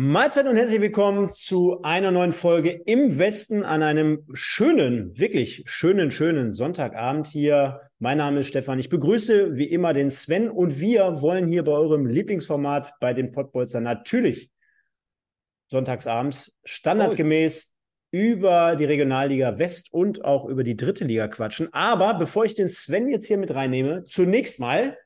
Mahlzeit und herzlich willkommen zu einer neuen Folge im Westen an einem schönen, wirklich schönen, schönen Sonntagabend hier. Mein Name ist Stefan. Ich begrüße wie immer den Sven und wir wollen hier bei eurem Lieblingsformat bei den Pottbolzer natürlich sonntagsabends standardgemäß über die Regionalliga West und auch über die dritte Liga quatschen. Aber bevor ich den Sven jetzt hier mit reinnehme, zunächst mal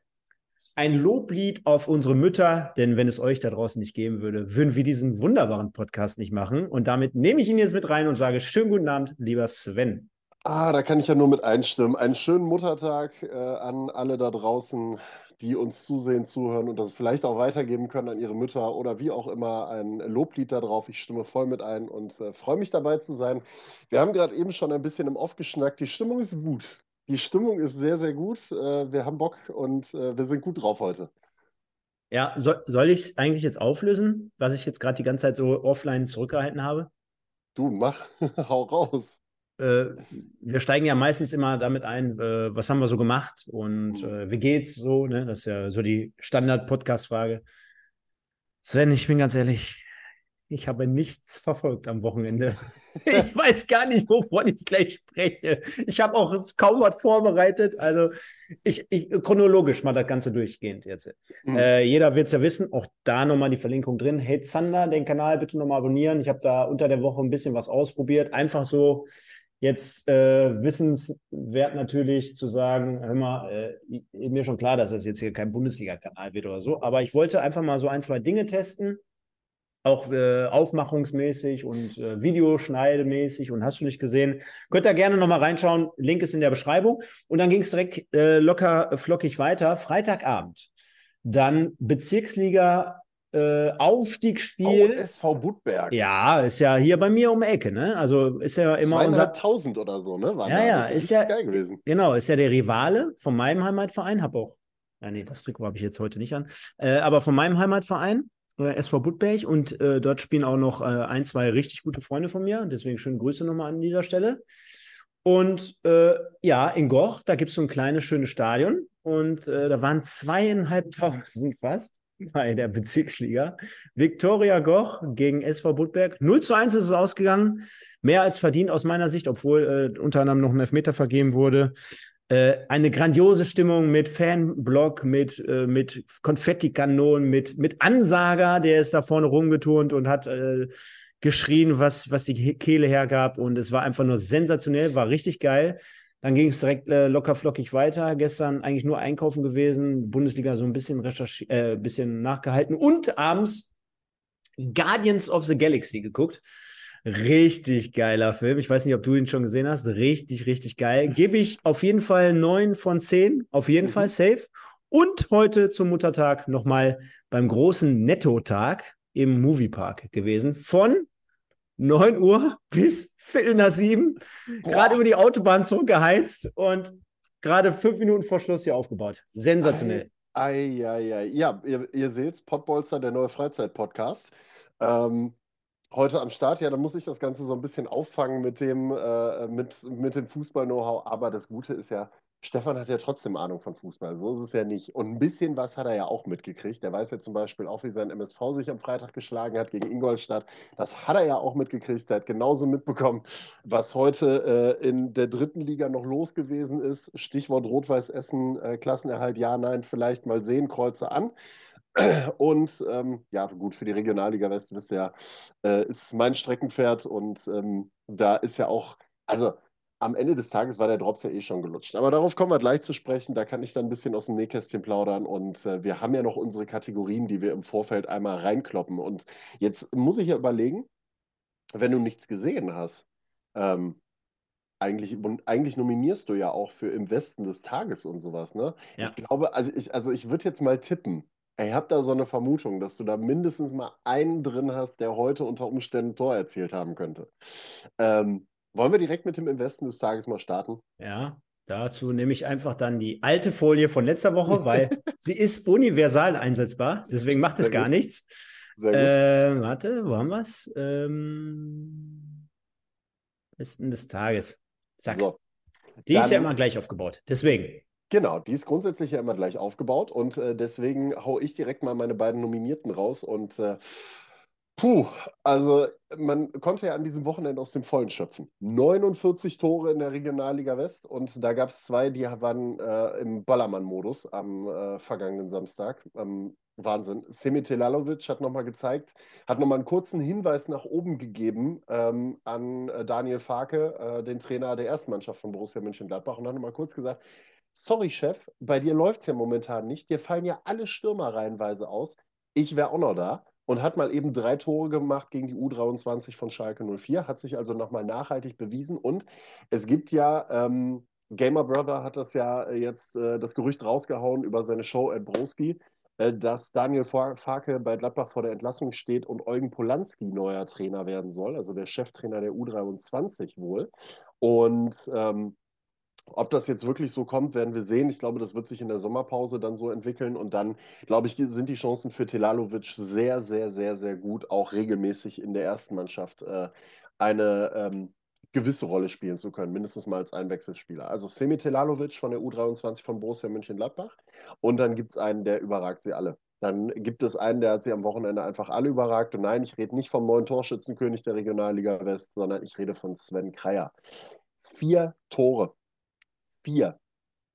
ein Loblied auf unsere Mütter, denn wenn es euch da draußen nicht geben würde, würden wir diesen wunderbaren Podcast nicht machen. Und damit nehme ich ihn jetzt mit rein und sage schönen guten Abend, lieber Sven. Ah, da kann ich ja nur mit einstimmen. Einen schönen Muttertag äh, an alle da draußen, die uns zusehen, zuhören und das vielleicht auch weitergeben können an ihre Mütter oder wie auch immer ein Loblied darauf. Ich stimme voll mit ein und äh, freue mich dabei zu sein. Wir haben gerade eben schon ein bisschen im Off geschnackt. Die Stimmung ist gut. Die Stimmung ist sehr, sehr gut. Äh, wir haben Bock und äh, wir sind gut drauf heute. Ja, soll, soll ich es eigentlich jetzt auflösen, was ich jetzt gerade die ganze Zeit so offline zurückgehalten habe? Du, mach, hau raus. Äh, wir steigen ja meistens immer damit ein, äh, was haben wir so gemacht und äh, wie geht's so, ne? Das ist ja so die Standard-Podcast-Frage. Sven, ich bin ganz ehrlich, ich habe nichts verfolgt am Wochenende. Ich weiß gar nicht, wovon ich gleich spreche. Ich habe auch kaum was vorbereitet. Also ich, ich chronologisch mal das Ganze durchgehend jetzt. Mhm. Äh, jeder wird es ja wissen. Auch da nochmal die Verlinkung drin. Hey Zander, den Kanal bitte nochmal abonnieren. Ich habe da unter der Woche ein bisschen was ausprobiert. Einfach so jetzt äh, wissenswert natürlich zu sagen, hör mal, äh, mir schon klar, dass das jetzt hier kein Bundesliga-Kanal wird oder so. Aber ich wollte einfach mal so ein, zwei Dinge testen auch äh, aufmachungsmäßig und äh, Videoschneidemäßig und hast du nicht gesehen. Könnt ihr gerne nochmal reinschauen. Link ist in der Beschreibung. Und dann ging es direkt äh, locker flockig weiter. Freitagabend. Dann Bezirksliga äh, Aufstiegsspiel. SV Budberg. Ja, ist ja hier bei mir um die Ecke, ne? Also ist ja immer unser. 1000 oder so, ne? Waren ja, da. ja, ist, ist ja geil gewesen. Genau, ist ja der Rivale von meinem Heimatverein. Hab auch, ja, nee, das Trikot habe ich jetzt heute nicht an. Äh, aber von meinem Heimatverein. Äh, SV Budberg und äh, dort spielen auch noch äh, ein, zwei richtig gute Freunde von mir. Deswegen schöne Grüße nochmal an dieser Stelle. Und äh, ja, in Goch, da gibt es so ein kleines, schönes Stadion und äh, da waren zweieinhalbtausend fast bei der Bezirksliga. Viktoria Goch gegen SV Budberg. 0 zu 1 ist es ausgegangen. Mehr als verdient aus meiner Sicht, obwohl unter anderem noch ein Elfmeter vergeben wurde. Äh, eine grandiose Stimmung mit Fanblock, mit, äh, mit Konfettikanonen, mit, mit Ansager, der ist da vorne rumgeturnt und hat äh, geschrien, was, was die Kehle hergab. Und es war einfach nur sensationell, war richtig geil. Dann ging es direkt äh, locker flockig weiter. Gestern eigentlich nur einkaufen gewesen, Bundesliga so ein bisschen äh, bisschen nachgehalten und abends Guardians of the Galaxy geguckt. Richtig geiler Film. Ich weiß nicht, ob du ihn schon gesehen hast. Richtig, richtig geil. Gebe ich auf jeden Fall neun von zehn. Auf jeden mhm. Fall safe. Und heute zum Muttertag nochmal beim großen Netto-Tag im Moviepark gewesen. Von 9 Uhr bis Viertel nach sieben. Gerade über die Autobahn zurückgeheizt und gerade fünf Minuten vor Schluss hier aufgebaut. Sensationell. Ei, ei, ei. Ja, ihr, ihr seht, Podbolster, der neue Freizeit-Podcast. Ähm, heute am Start. Ja, da muss ich das Ganze so ein bisschen auffangen mit dem, äh, mit, mit dem Fußball-Know-how. Aber das Gute ist ja, Stefan hat ja trotzdem Ahnung von Fußball. So ist es ja nicht. Und ein bisschen was hat er ja auch mitgekriegt. Der weiß ja zum Beispiel auch, wie sein MSV sich am Freitag geschlagen hat gegen Ingolstadt. Das hat er ja auch mitgekriegt. Er hat genauso mitbekommen, was heute äh, in der dritten Liga noch los gewesen ist. Stichwort Rot-Weiß Essen, äh, Klassenerhalt, ja, nein, vielleicht mal sehen, Kreuze an. Und ähm, ja, gut, für die Regionalliga West, ja, äh, ist mein Streckenpferd und ähm, da ist ja auch, also am Ende des Tages war der Drops ja eh schon gelutscht. Aber darauf kommen wir gleich zu sprechen. Da kann ich dann ein bisschen aus dem Nähkästchen plaudern. Und äh, wir haben ja noch unsere Kategorien, die wir im Vorfeld einmal reinkloppen. Und jetzt muss ich ja überlegen, wenn du nichts gesehen hast, ähm, eigentlich, und eigentlich nominierst du ja auch für im Westen des Tages und sowas, ne? Ja. Ich glaube, also ich, also ich würde jetzt mal tippen. Ich habe da so eine Vermutung, dass du da mindestens mal einen drin hast, der heute unter Umständen Tor erzielt haben könnte. Ähm, wollen wir direkt mit dem Investen des Tages mal starten? Ja, dazu nehme ich einfach dann die alte Folie von letzter Woche, weil sie ist universal einsetzbar. Deswegen macht es gar nichts. Gut. Äh, warte, wo haben wir es? Ähm, Besten des Tages. Zack. So. Die dann, ist ja immer gleich aufgebaut. Deswegen. Genau, die ist grundsätzlich ja immer gleich aufgebaut und äh, deswegen haue ich direkt mal meine beiden Nominierten raus und äh, Puh, also man konnte ja an diesem Wochenende aus dem Vollen schöpfen. 49 Tore in der Regionalliga West und da gab es zwei, die waren äh, im Ballermann-Modus am äh, vergangenen Samstag. Ähm, Wahnsinn. Semit Telalovic hat nochmal gezeigt, hat nochmal einen kurzen Hinweis nach oben gegeben ähm, an äh, Daniel Farke, äh, den Trainer der ersten Mannschaft von Borussia Mönchengladbach und hat nochmal kurz gesagt, sorry Chef, bei dir läuft es ja momentan nicht, dir fallen ja alle Stürmer reihenweise aus, ich wäre auch noch da und hat mal eben drei Tore gemacht gegen die U23 von Schalke 04, hat sich also nochmal nachhaltig bewiesen. Und es gibt ja, ähm, Gamer Brother hat das ja jetzt äh, das Gerücht rausgehauen über seine Show at Broski, äh, dass Daniel Farke bei Gladbach vor der Entlassung steht und Eugen Polanski neuer Trainer werden soll, also der Cheftrainer der U23 wohl. Und ähm, ob das jetzt wirklich so kommt, werden wir sehen. Ich glaube, das wird sich in der Sommerpause dann so entwickeln. Und dann, glaube ich, sind die Chancen für Telalovic sehr, sehr, sehr, sehr gut, auch regelmäßig in der ersten Mannschaft äh, eine ähm, gewisse Rolle spielen zu können, mindestens mal als Einwechselspieler. Also Semi Telalovic von der U23 von Borussia Mönchengladbach. Und dann gibt es einen, der überragt sie alle. Dann gibt es einen, der hat sie am Wochenende einfach alle überragt. Und nein, ich rede nicht vom neuen Torschützenkönig der Regionalliga West, sondern ich rede von Sven Kreier. Vier Tore vier.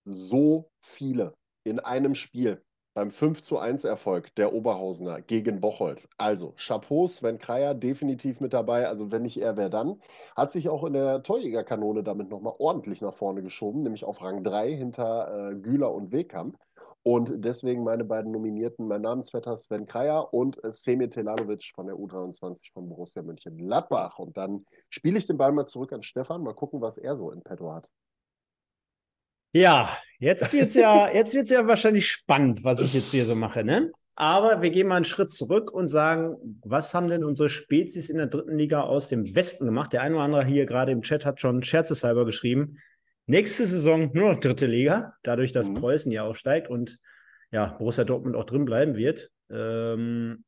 So viele in einem Spiel beim 5 zu 1 Erfolg der Oberhausener gegen Bocholt. Also Chapeau, Sven Kreier definitiv mit dabei. Also wenn nicht er, wer dann? Hat sich auch in der Torjägerkanone damit nochmal ordentlich nach vorne geschoben, nämlich auf Rang 3 hinter äh, Güler und Wegkamp. Und deswegen meine beiden Nominierten, mein Namensvetter Sven Kreier und äh, Semir Telalovic von der U23 von Borussia Mönchengladbach. Und dann spiele ich den Ball mal zurück an Stefan, mal gucken, was er so in petto hat. Ja, jetzt wird es ja, jetzt wird's ja wahrscheinlich spannend, was ich jetzt hier so mache, ne? Aber wir gehen mal einen Schritt zurück und sagen, was haben denn unsere Spezies in der dritten Liga aus dem Westen gemacht? Der eine oder andere hier gerade im Chat hat schon scherzeshalber geschrieben. Nächste Saison nur noch dritte Liga, dadurch, dass mhm. Preußen ja aufsteigt und ja, Borussia Dortmund auch drin bleiben wird. Ähm,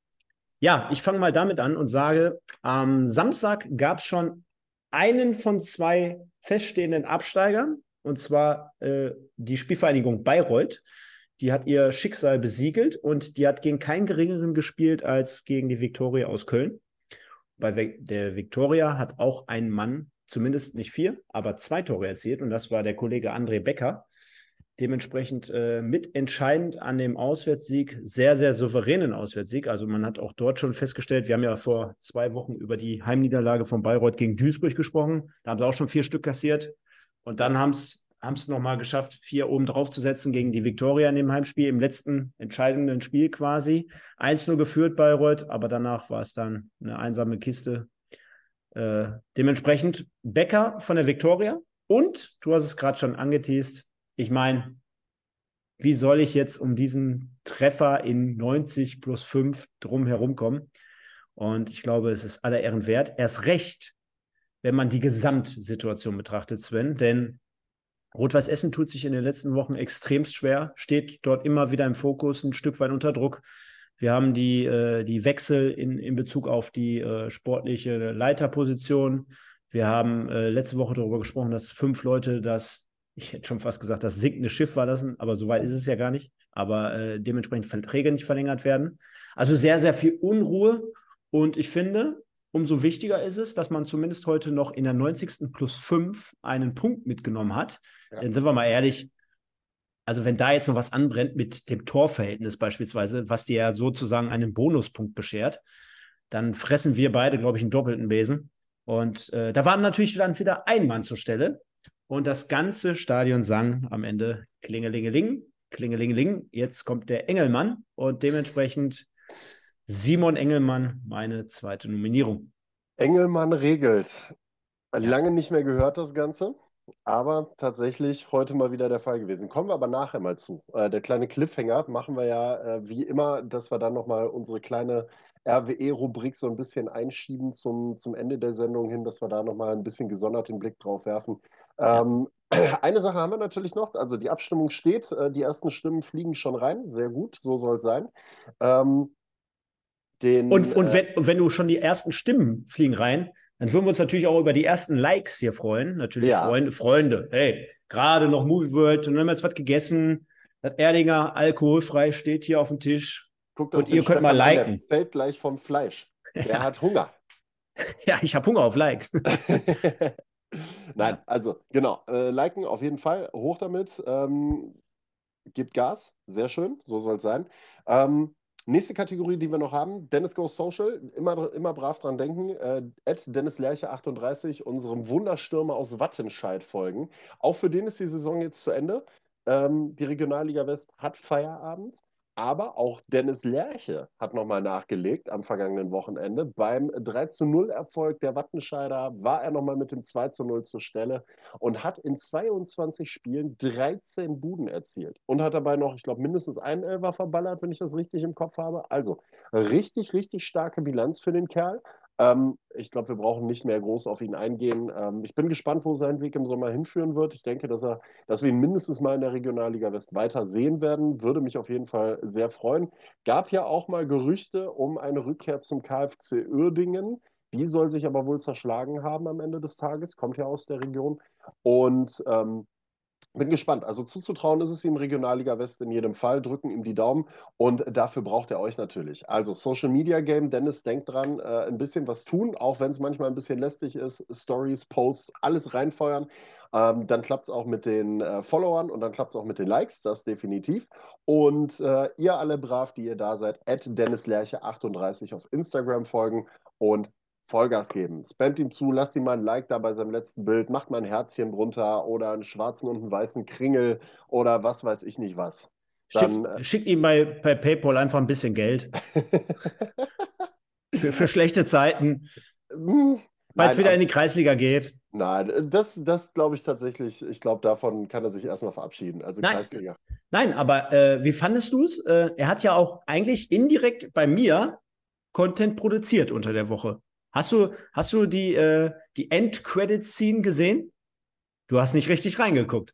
ja, ich fange mal damit an und sage, am Samstag gab es schon einen von zwei feststehenden Absteigern und zwar äh, die Spielvereinigung Bayreuth. Die hat ihr Schicksal besiegelt und die hat gegen keinen geringeren gespielt als gegen die Viktoria aus Köln. Bei der Viktoria hat auch ein Mann, zumindest nicht vier, aber zwei Tore erzielt und das war der Kollege André Becker. Dementsprechend äh, mitentscheidend an dem Auswärtssieg, sehr, sehr souveränen Auswärtssieg. Also man hat auch dort schon festgestellt, wir haben ja vor zwei Wochen über die Heimniederlage von Bayreuth gegen Duisburg gesprochen. Da haben sie auch schon vier Stück kassiert. Und dann haben es es nochmal geschafft, vier oben drauf zu setzen gegen die Viktoria in dem Heimspiel, im letzten entscheidenden Spiel quasi. 1-0 geführt Bayreuth, aber danach war es dann eine einsame Kiste. Äh, dementsprechend Becker von der Viktoria und, du hast es gerade schon angeteased, ich meine, wie soll ich jetzt um diesen Treffer in 90 plus 5 drum herum kommen? Und ich glaube, es ist aller Ehren wert. Erst recht, wenn man die Gesamtsituation betrachtet, Sven. Denn Rot-Weiß Essen tut sich in den letzten Wochen extremst schwer, steht dort immer wieder im Fokus, ein Stück weit unter Druck. Wir haben die, äh, die Wechsel in, in Bezug auf die äh, sportliche Leiterposition. Wir haben äh, letzte Woche darüber gesprochen, dass fünf Leute das, ich hätte schon fast gesagt, das sinkende Schiff verlassen, aber so weit ist es ja gar nicht. Aber äh, dementsprechend Verträge nicht verlängert werden. Also sehr, sehr viel Unruhe. Und ich finde, umso wichtiger ist es, dass man zumindest heute noch in der 90. plus 5 einen Punkt mitgenommen hat. Ja. Denn sind wir mal ehrlich, also wenn da jetzt noch was anbrennt mit dem Torverhältnis beispielsweise, was dir ja sozusagen einen Bonuspunkt beschert, dann fressen wir beide, glaube ich, einen doppelten Besen. Und äh, da war natürlich dann wieder ein Mann zur Stelle. Und das ganze Stadion sang am Ende Klingelingeling, Klingelingeling. Jetzt kommt der Engelmann und dementsprechend Simon Engelmann, meine zweite Nominierung. Engelmann regelt. Lange nicht mehr gehört das Ganze, aber tatsächlich heute mal wieder der Fall gewesen. Kommen wir aber nachher mal zu. Äh, der kleine Cliffhanger machen wir ja äh, wie immer, dass wir dann nochmal unsere kleine RWE-Rubrik so ein bisschen einschieben zum, zum Ende der Sendung hin, dass wir da nochmal ein bisschen gesondert den Blick drauf werfen. Ähm, eine Sache haben wir natürlich noch, also die Abstimmung steht, äh, die ersten Stimmen fliegen schon rein, sehr gut, so soll es sein. Ähm, den, und, und, äh, wenn, wenn du schon die ersten Stimmen fliegen rein, dann würden wir uns natürlich auch über die ersten Likes hier freuen. Natürlich ja. Freunde, Freunde. Hey, gerade noch Movie World und haben wir jetzt was gegessen. Das Erdinger alkoholfrei steht hier auf dem Tisch. Guckt und ihr könnt mal liken. Der fällt gleich vom Fleisch. Der hat Hunger. Ja, ich habe Hunger auf Likes. Nein, also genau, äh, liken auf jeden Fall, hoch damit, ähm, gibt Gas, sehr schön, so soll es sein. Ähm, nächste Kategorie, die wir noch haben, Dennis Goes Social, immer, immer brav dran denken, äh, Dennis Lerche 38, unserem Wunderstürmer aus Wattenscheid folgen. Auch für den ist die Saison jetzt zu Ende. Ähm, die Regionalliga West hat Feierabend. Aber auch Dennis Lerche hat nochmal nachgelegt am vergangenen Wochenende. Beim 3 zu 0 Erfolg der Wattenscheider war er nochmal mit dem 2 zu 0 zur Stelle und hat in 22 Spielen 13 Buden erzielt. Und hat dabei noch, ich glaube, mindestens einen Elfer verballert, wenn ich das richtig im Kopf habe. Also richtig, richtig starke Bilanz für den Kerl. Ähm, ich glaube, wir brauchen nicht mehr groß auf ihn eingehen. Ähm, ich bin gespannt, wo sein Weg im Sommer hinführen wird. Ich denke, dass, er, dass wir ihn mindestens mal in der Regionalliga West weiter sehen werden. Würde mich auf jeden Fall sehr freuen. Gab ja auch mal Gerüchte um eine Rückkehr zum KfC Uerdingen. Die soll sich aber wohl zerschlagen haben am Ende des Tages, kommt ja aus der Region. Und ähm, bin gespannt. Also zuzutrauen ist es ihm Regionalliga West in jedem Fall. Drücken ihm die Daumen und dafür braucht er euch natürlich. Also Social Media Game, Dennis, denkt dran, äh, ein bisschen was tun, auch wenn es manchmal ein bisschen lästig ist. Stories, Posts, alles reinfeuern. Ähm, dann klappt es auch mit den äh, Followern und dann klappt es auch mit den Likes, das definitiv. Und äh, ihr alle brav, die ihr da seid, at Dennis Lerche 38 auf Instagram folgen und Vollgas geben. Spamt ihm zu, lasst ihm mal ein Like da bei seinem letzten Bild, macht mal ein Herzchen drunter oder einen schwarzen und einen weißen Kringel oder was weiß ich nicht was. Dann, Schick, äh, schickt ihm bei, bei PayPal einfach ein bisschen Geld. für, für schlechte Zeiten. Hm, Weil es wieder in die Kreisliga geht. Nein, das, das glaube ich tatsächlich. Ich glaube, davon kann er sich erstmal verabschieden. Also nein, Kreisliga. Nein, aber äh, wie fandest du es? Äh, er hat ja auch eigentlich indirekt bei mir Content produziert unter der Woche. Hast du, hast du die, äh, die End-Credit-Scene gesehen? Du hast nicht richtig reingeguckt.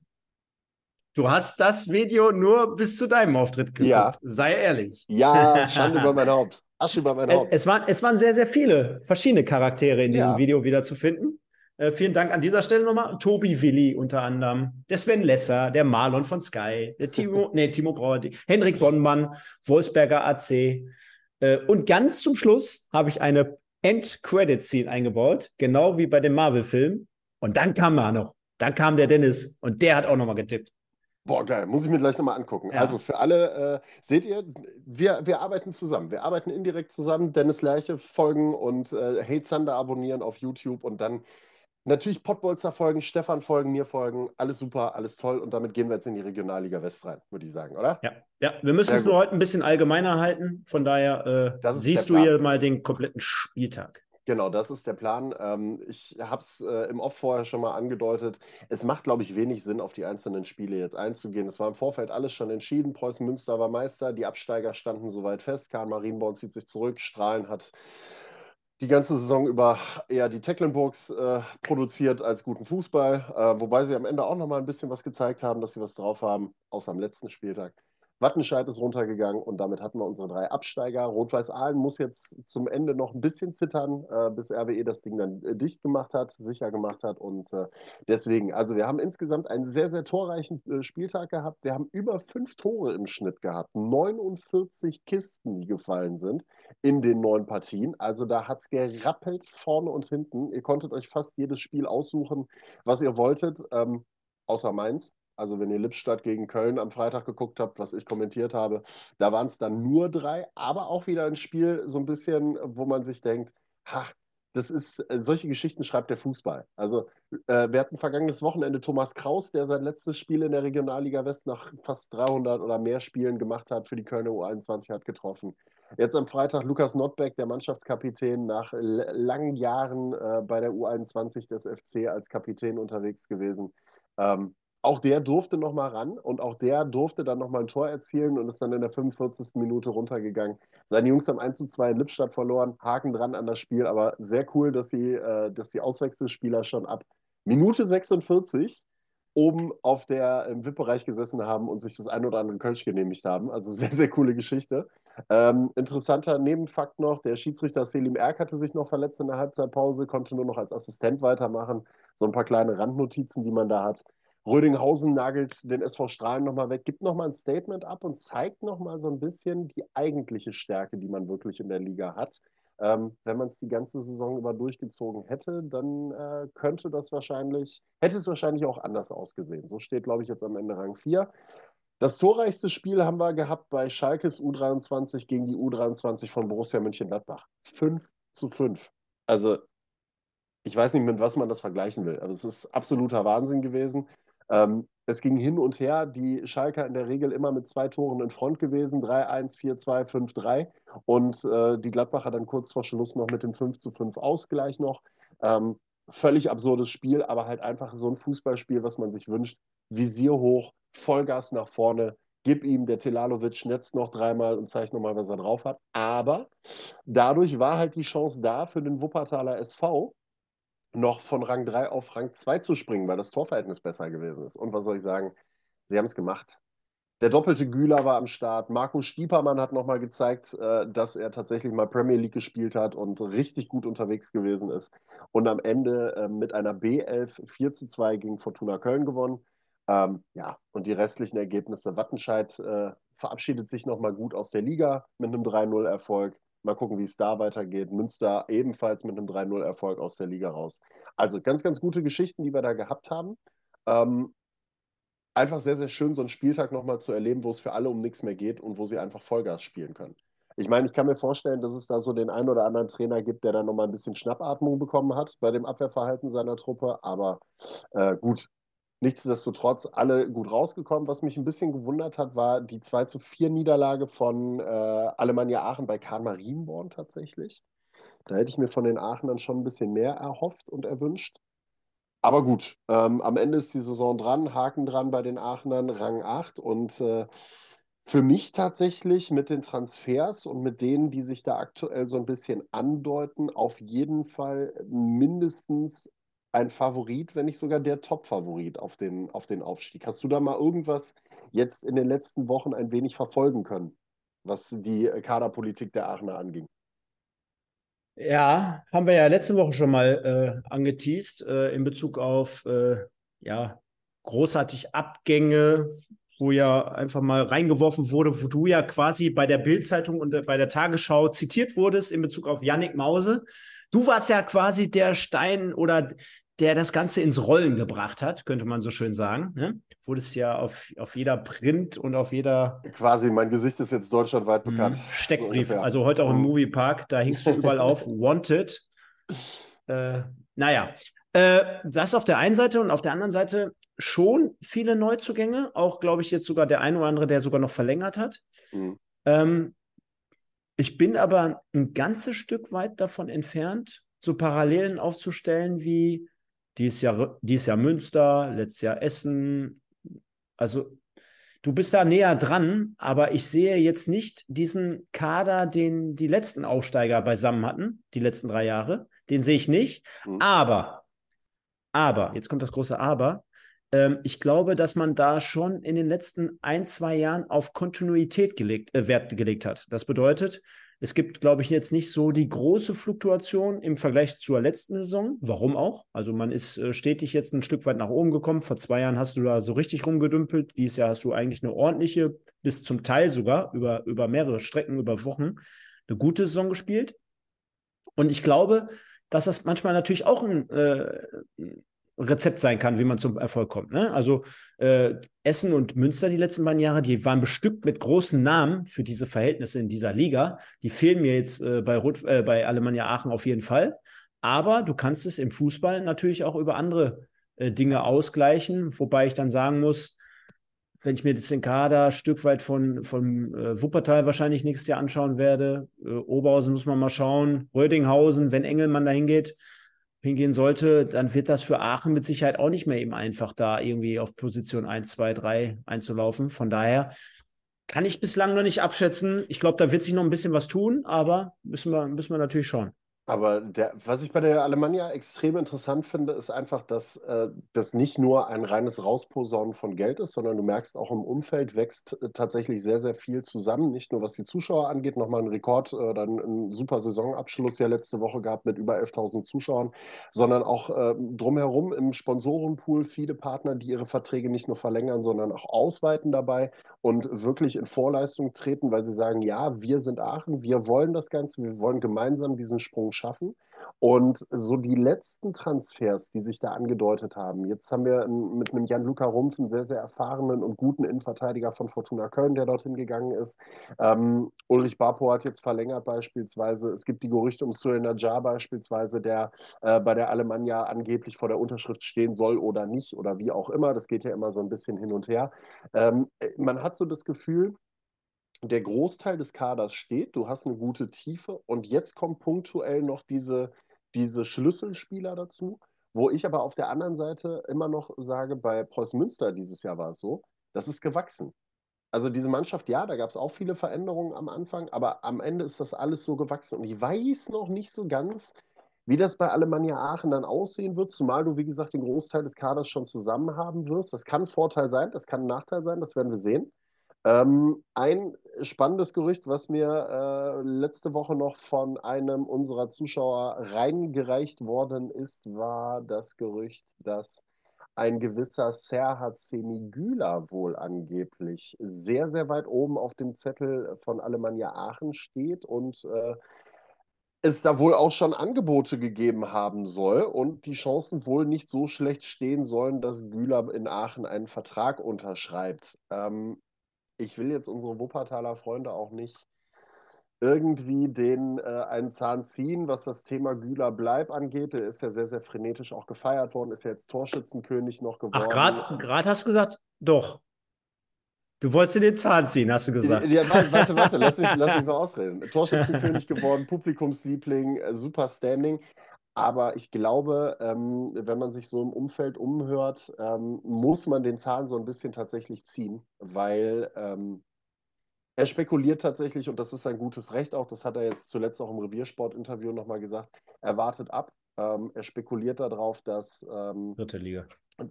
Du hast das Video nur bis zu deinem Auftritt geguckt. Ja. Sei ehrlich. Ja, Schande über mein Haupt. Asche über mein Haupt. Es, waren, es waren sehr, sehr viele verschiedene Charaktere in diesem ja. Video wieder zu finden. Äh, vielen Dank an dieser Stelle nochmal. Tobi Willi unter anderem, der Sven Lesser, der Marlon von Sky, der Timo, nee, Timo Brauer, Henrik Bonnmann, Wolfsberger AC. Äh, und ganz zum Schluss habe ich eine End-Credit-Scene eingebaut, genau wie bei dem Marvel-Film. Und dann kam er noch. Dann kam der Dennis und der hat auch nochmal getippt. Boah, geil, muss ich mir gleich nochmal angucken. Ja. Also für alle, äh, seht ihr, wir, wir arbeiten zusammen. Wir arbeiten indirekt zusammen. Dennis Lerche folgen und äh, Hey Zander abonnieren auf YouTube und dann Natürlich Pottbolzer folgen, Stefan folgen, mir folgen, alles super, alles toll. Und damit gehen wir jetzt in die Regionalliga West rein, würde ich sagen, oder? Ja, ja. wir müssen es nur heute ein bisschen allgemeiner halten. Von daher äh, siehst du hier mal den kompletten Spieltag. Genau, das ist der Plan. Ähm, ich habe es äh, im Off vorher schon mal angedeutet. Es macht, glaube ich, wenig Sinn, auf die einzelnen Spiele jetzt einzugehen. Es war im Vorfeld alles schon entschieden. Preußen Münster war Meister, die Absteiger standen soweit fest. Karl Marienborn zieht sich zurück. Strahlen hat die ganze Saison über eher die Tecklenburgs äh, produziert als guten Fußball, äh, wobei sie am Ende auch noch mal ein bisschen was gezeigt haben, dass sie was drauf haben, außer am letzten Spieltag. Wattenscheid ist runtergegangen und damit hatten wir unsere drei Absteiger. Rot-Weiß Aalen muss jetzt zum Ende noch ein bisschen zittern, äh, bis RWE das Ding dann äh, dicht gemacht hat, sicher gemacht hat. Und äh, deswegen, also wir haben insgesamt einen sehr, sehr torreichen äh, Spieltag gehabt. Wir haben über fünf Tore im Schnitt gehabt, 49 Kisten, die gefallen sind in den neun Partien. Also da hat es gerappelt vorne und hinten. Ihr konntet euch fast jedes Spiel aussuchen, was ihr wolltet, ähm, außer Mainz. Also wenn ihr Lippstadt gegen Köln am Freitag geguckt habt, was ich kommentiert habe, da waren es dann nur drei, aber auch wieder ein Spiel so ein bisschen, wo man sich denkt, ha, das ist, äh, solche Geschichten schreibt der Fußball. Also äh, wir hatten vergangenes Wochenende Thomas Kraus, der sein letztes Spiel in der Regionalliga West nach fast 300 oder mehr Spielen gemacht hat für die Kölner U21 hat getroffen. Jetzt am Freitag Lukas Notbeck, der Mannschaftskapitän, nach langen Jahren äh, bei der U21 des FC als Kapitän unterwegs gewesen. Ähm, auch der durfte noch mal ran und auch der durfte dann noch mal ein Tor erzielen und ist dann in der 45. Minute runtergegangen. Seine Jungs haben 1 zu 2 in Lippstadt verloren, Haken dran an das Spiel, aber sehr cool, dass, sie, äh, dass die Auswechselspieler schon ab Minute 46 oben auf der im VIP-Bereich gesessen haben und sich das ein oder andere Kölsch genehmigt haben. Also sehr, sehr coole Geschichte. Ähm, interessanter Nebenfakt noch, der Schiedsrichter Selim Erk hatte sich noch verletzt in der Halbzeitpause, konnte nur noch als Assistent weitermachen. So ein paar kleine Randnotizen, die man da hat. Rödinghausen nagelt den SV Strahlen nochmal weg, gibt nochmal ein Statement ab und zeigt nochmal so ein bisschen die eigentliche Stärke, die man wirklich in der Liga hat. Ähm, wenn man es die ganze Saison über durchgezogen hätte, dann äh, könnte das wahrscheinlich, hätte es wahrscheinlich auch anders ausgesehen. So steht, glaube ich, jetzt am Ende Rang 4. Das torreichste Spiel haben wir gehabt bei Schalkes U23 gegen die U23 von Borussia Mönchengladbach. 5 zu 5. Also, ich weiß nicht, mit was man das vergleichen will, aber es ist absoluter Wahnsinn gewesen. Ähm, es ging hin und her. Die Schalker in der Regel immer mit zwei Toren in Front gewesen: 3-1, 4-2, 5-3. Und äh, die Gladbacher dann kurz vor Schluss noch mit dem 5 zu 5 Ausgleich noch. Ähm, völlig absurdes Spiel, aber halt einfach so ein Fußballspiel, was man sich wünscht. Visier hoch, Vollgas nach vorne, gib ihm, der Telalovic netzt noch dreimal und zeigt nochmal, was er drauf hat. Aber dadurch war halt die Chance da für den Wuppertaler SV, noch von Rang 3 auf Rang 2 zu springen, weil das Torverhältnis besser gewesen ist. Und was soll ich sagen? Sie haben es gemacht. Der doppelte Güler war am Start. Markus Stiepermann hat nochmal gezeigt, äh, dass er tatsächlich mal Premier League gespielt hat und richtig gut unterwegs gewesen ist. Und am Ende äh, mit einer B11 4 zu 2 gegen Fortuna Köln gewonnen. Ähm, ja, und die restlichen Ergebnisse. Wattenscheid äh, verabschiedet sich nochmal gut aus der Liga mit einem 3-0-Erfolg. Mal gucken, wie es da weitergeht. Münster ebenfalls mit einem 3-0-Erfolg aus der Liga raus. Also ganz, ganz gute Geschichten, die wir da gehabt haben. Ähm, einfach sehr, sehr schön, so einen Spieltag nochmal zu erleben, wo es für alle um nichts mehr geht und wo sie einfach Vollgas spielen können. Ich meine, ich kann mir vorstellen, dass es da so den einen oder anderen Trainer gibt, der dann nochmal ein bisschen Schnappatmung bekommen hat bei dem Abwehrverhalten seiner Truppe. Aber äh, gut, nichtsdestotrotz alle gut rausgekommen. Was mich ein bisschen gewundert hat, war die 2 zu 4 Niederlage von äh, Alemannia Aachen bei Karl Marienborn tatsächlich. Da hätte ich mir von den Aachenern schon ein bisschen mehr erhofft und erwünscht. Aber gut, ähm, am Ende ist die Saison dran, Haken dran bei den Aachenern, Rang 8. Und äh, für mich tatsächlich mit den Transfers und mit denen, die sich da aktuell so ein bisschen andeuten, auf jeden Fall mindestens ein Favorit, wenn nicht sogar der Top-Favorit auf den, auf den Aufstieg. Hast du da mal irgendwas jetzt in den letzten Wochen ein wenig verfolgen können, was die Kaderpolitik der Aachener anging? Ja, haben wir ja letzte Woche schon mal äh, angeteased äh, in Bezug auf äh, ja, großartig Abgänge, wo ja einfach mal reingeworfen wurde, wo du ja quasi bei der Bildzeitung und bei der Tagesschau zitiert wurdest in Bezug auf Yannick Mause. Du warst ja quasi der Stein oder der das Ganze ins Rollen gebracht hat, könnte man so schön sagen. Ne? Wurde es ja auf, auf jeder Print und auf jeder. Quasi, mein Gesicht ist jetzt deutschlandweit mhm. bekannt. Steckbrief. So also heute auch im mhm. Moviepark, da hingst du überall auf Wanted. Äh, naja, äh, das auf der einen Seite und auf der anderen Seite schon viele Neuzugänge. Auch, glaube ich, jetzt sogar der ein oder andere, der sogar noch verlängert hat. Mhm. Ähm, ich bin aber ein ganzes Stück weit davon entfernt, so Parallelen aufzustellen wie dies Jahr, dies Jahr Münster, letztes Jahr Essen. Also du bist da näher dran, aber ich sehe jetzt nicht diesen Kader, den die letzten Aufsteiger beisammen hatten, die letzten drei Jahre. Den sehe ich nicht. Mhm. Aber, aber, jetzt kommt das große Aber. Ähm, ich glaube, dass man da schon in den letzten ein, zwei Jahren auf Kontinuität gelegt, äh, Wert gelegt hat. Das bedeutet, es gibt, glaube ich, jetzt nicht so die große Fluktuation im Vergleich zur letzten Saison. Warum auch? Also man ist äh, stetig jetzt ein Stück weit nach oben gekommen. Vor zwei Jahren hast du da so richtig rumgedümpelt. Dieses Jahr hast du eigentlich eine ordentliche, bis zum Teil sogar über, über mehrere Strecken, über Wochen, eine gute Saison gespielt. Und ich glaube, dass das manchmal natürlich auch ein, äh, Rezept sein kann, wie man zum Erfolg kommt. Ne? Also äh, Essen und Münster die letzten beiden Jahre, die waren bestückt mit großen Namen für diese Verhältnisse in dieser Liga. Die fehlen mir jetzt äh, bei, Rot, äh, bei Alemannia Aachen auf jeden Fall. Aber du kannst es im Fußball natürlich auch über andere äh, Dinge ausgleichen, wobei ich dann sagen muss, wenn ich mir das den Kader ein Stück weit von, von äh, Wuppertal wahrscheinlich nächstes Jahr anschauen werde, äh, Oberhausen muss man mal schauen, Rödinghausen, wenn Engelmann dahin geht, hingehen sollte, dann wird das für Aachen mit Sicherheit auch nicht mehr eben einfach, da irgendwie auf Position 1, 2, 3 einzulaufen. Von daher kann ich bislang noch nicht abschätzen. Ich glaube, da wird sich noch ein bisschen was tun, aber müssen wir, müssen wir natürlich schauen. Aber der, was ich bei der Alemannia extrem interessant finde, ist einfach, dass äh, das nicht nur ein reines Rausposaunen von Geld ist, sondern du merkst auch im Umfeld wächst äh, tatsächlich sehr, sehr viel zusammen. Nicht nur was die Zuschauer angeht, nochmal ein Rekord, äh, dann ein super Saisonabschluss ja letzte Woche gehabt mit über 11.000 Zuschauern, sondern auch äh, drumherum im Sponsorenpool viele Partner, die ihre Verträge nicht nur verlängern, sondern auch ausweiten dabei und wirklich in Vorleistung treten, weil sie sagen, ja, wir sind Aachen, wir wollen das Ganze, wir wollen gemeinsam diesen Sprung schaffen. Und so die letzten Transfers, die sich da angedeutet haben, jetzt haben wir mit einem Jan-Luca Rumpf einen sehr, sehr erfahrenen und guten Innenverteidiger von Fortuna Köln, der dorthin gegangen ist. Ähm, Ulrich Barpo hat jetzt verlängert beispielsweise. Es gibt die Gerüchte um Suena Jar beispielsweise, der äh, bei der Alemannia angeblich vor der Unterschrift stehen soll oder nicht oder wie auch immer. Das geht ja immer so ein bisschen hin und her. Ähm, man hat so das Gefühl, der Großteil des Kaders steht, du hast eine gute Tiefe und jetzt kommt punktuell noch diese, diese Schlüsselspieler dazu, wo ich aber auf der anderen Seite immer noch sage, bei Preußen Münster dieses Jahr war es so, das ist gewachsen. Also diese Mannschaft, ja, da gab es auch viele Veränderungen am Anfang, aber am Ende ist das alles so gewachsen. Und ich weiß noch nicht so ganz, wie das bei Alemannia Aachen dann aussehen wird, zumal du, wie gesagt, den Großteil des Kaders schon zusammen haben wirst. Das kann Vorteil sein, das kann Nachteil sein, das werden wir sehen. Ähm, ein spannendes Gerücht, was mir äh, letzte Woche noch von einem unserer Zuschauer reingereicht worden ist, war das Gerücht, dass ein gewisser Serhat Semigüla wohl angeblich sehr, sehr weit oben auf dem Zettel von Alemannia Aachen steht und äh, es da wohl auch schon Angebote gegeben haben soll und die Chancen wohl nicht so schlecht stehen sollen, dass Güler in Aachen einen Vertrag unterschreibt. Ähm, ich will jetzt unsere Wuppertaler Freunde auch nicht irgendwie den äh, einen Zahn ziehen, was das Thema Güler Bleib angeht. Der ist ja sehr, sehr frenetisch auch gefeiert worden, ist ja jetzt Torschützenkönig noch geworden. Ach, gerade hast du gesagt, doch. Du wolltest dir den Zahn ziehen, hast du gesagt. Ja, warte, warte, warte lass, mich, lass mich mal ausreden. Torschützenkönig geworden, Publikumsliebling, äh, super Standing. Aber ich glaube, ähm, wenn man sich so im Umfeld umhört, ähm, muss man den Zahn so ein bisschen tatsächlich ziehen, weil ähm, er spekuliert tatsächlich, und das ist sein gutes Recht auch, das hat er jetzt zuletzt auch im Reviersport-Interview nochmal gesagt, er wartet ab. Ähm, er spekuliert darauf, dass, ähm, Dritte Liga.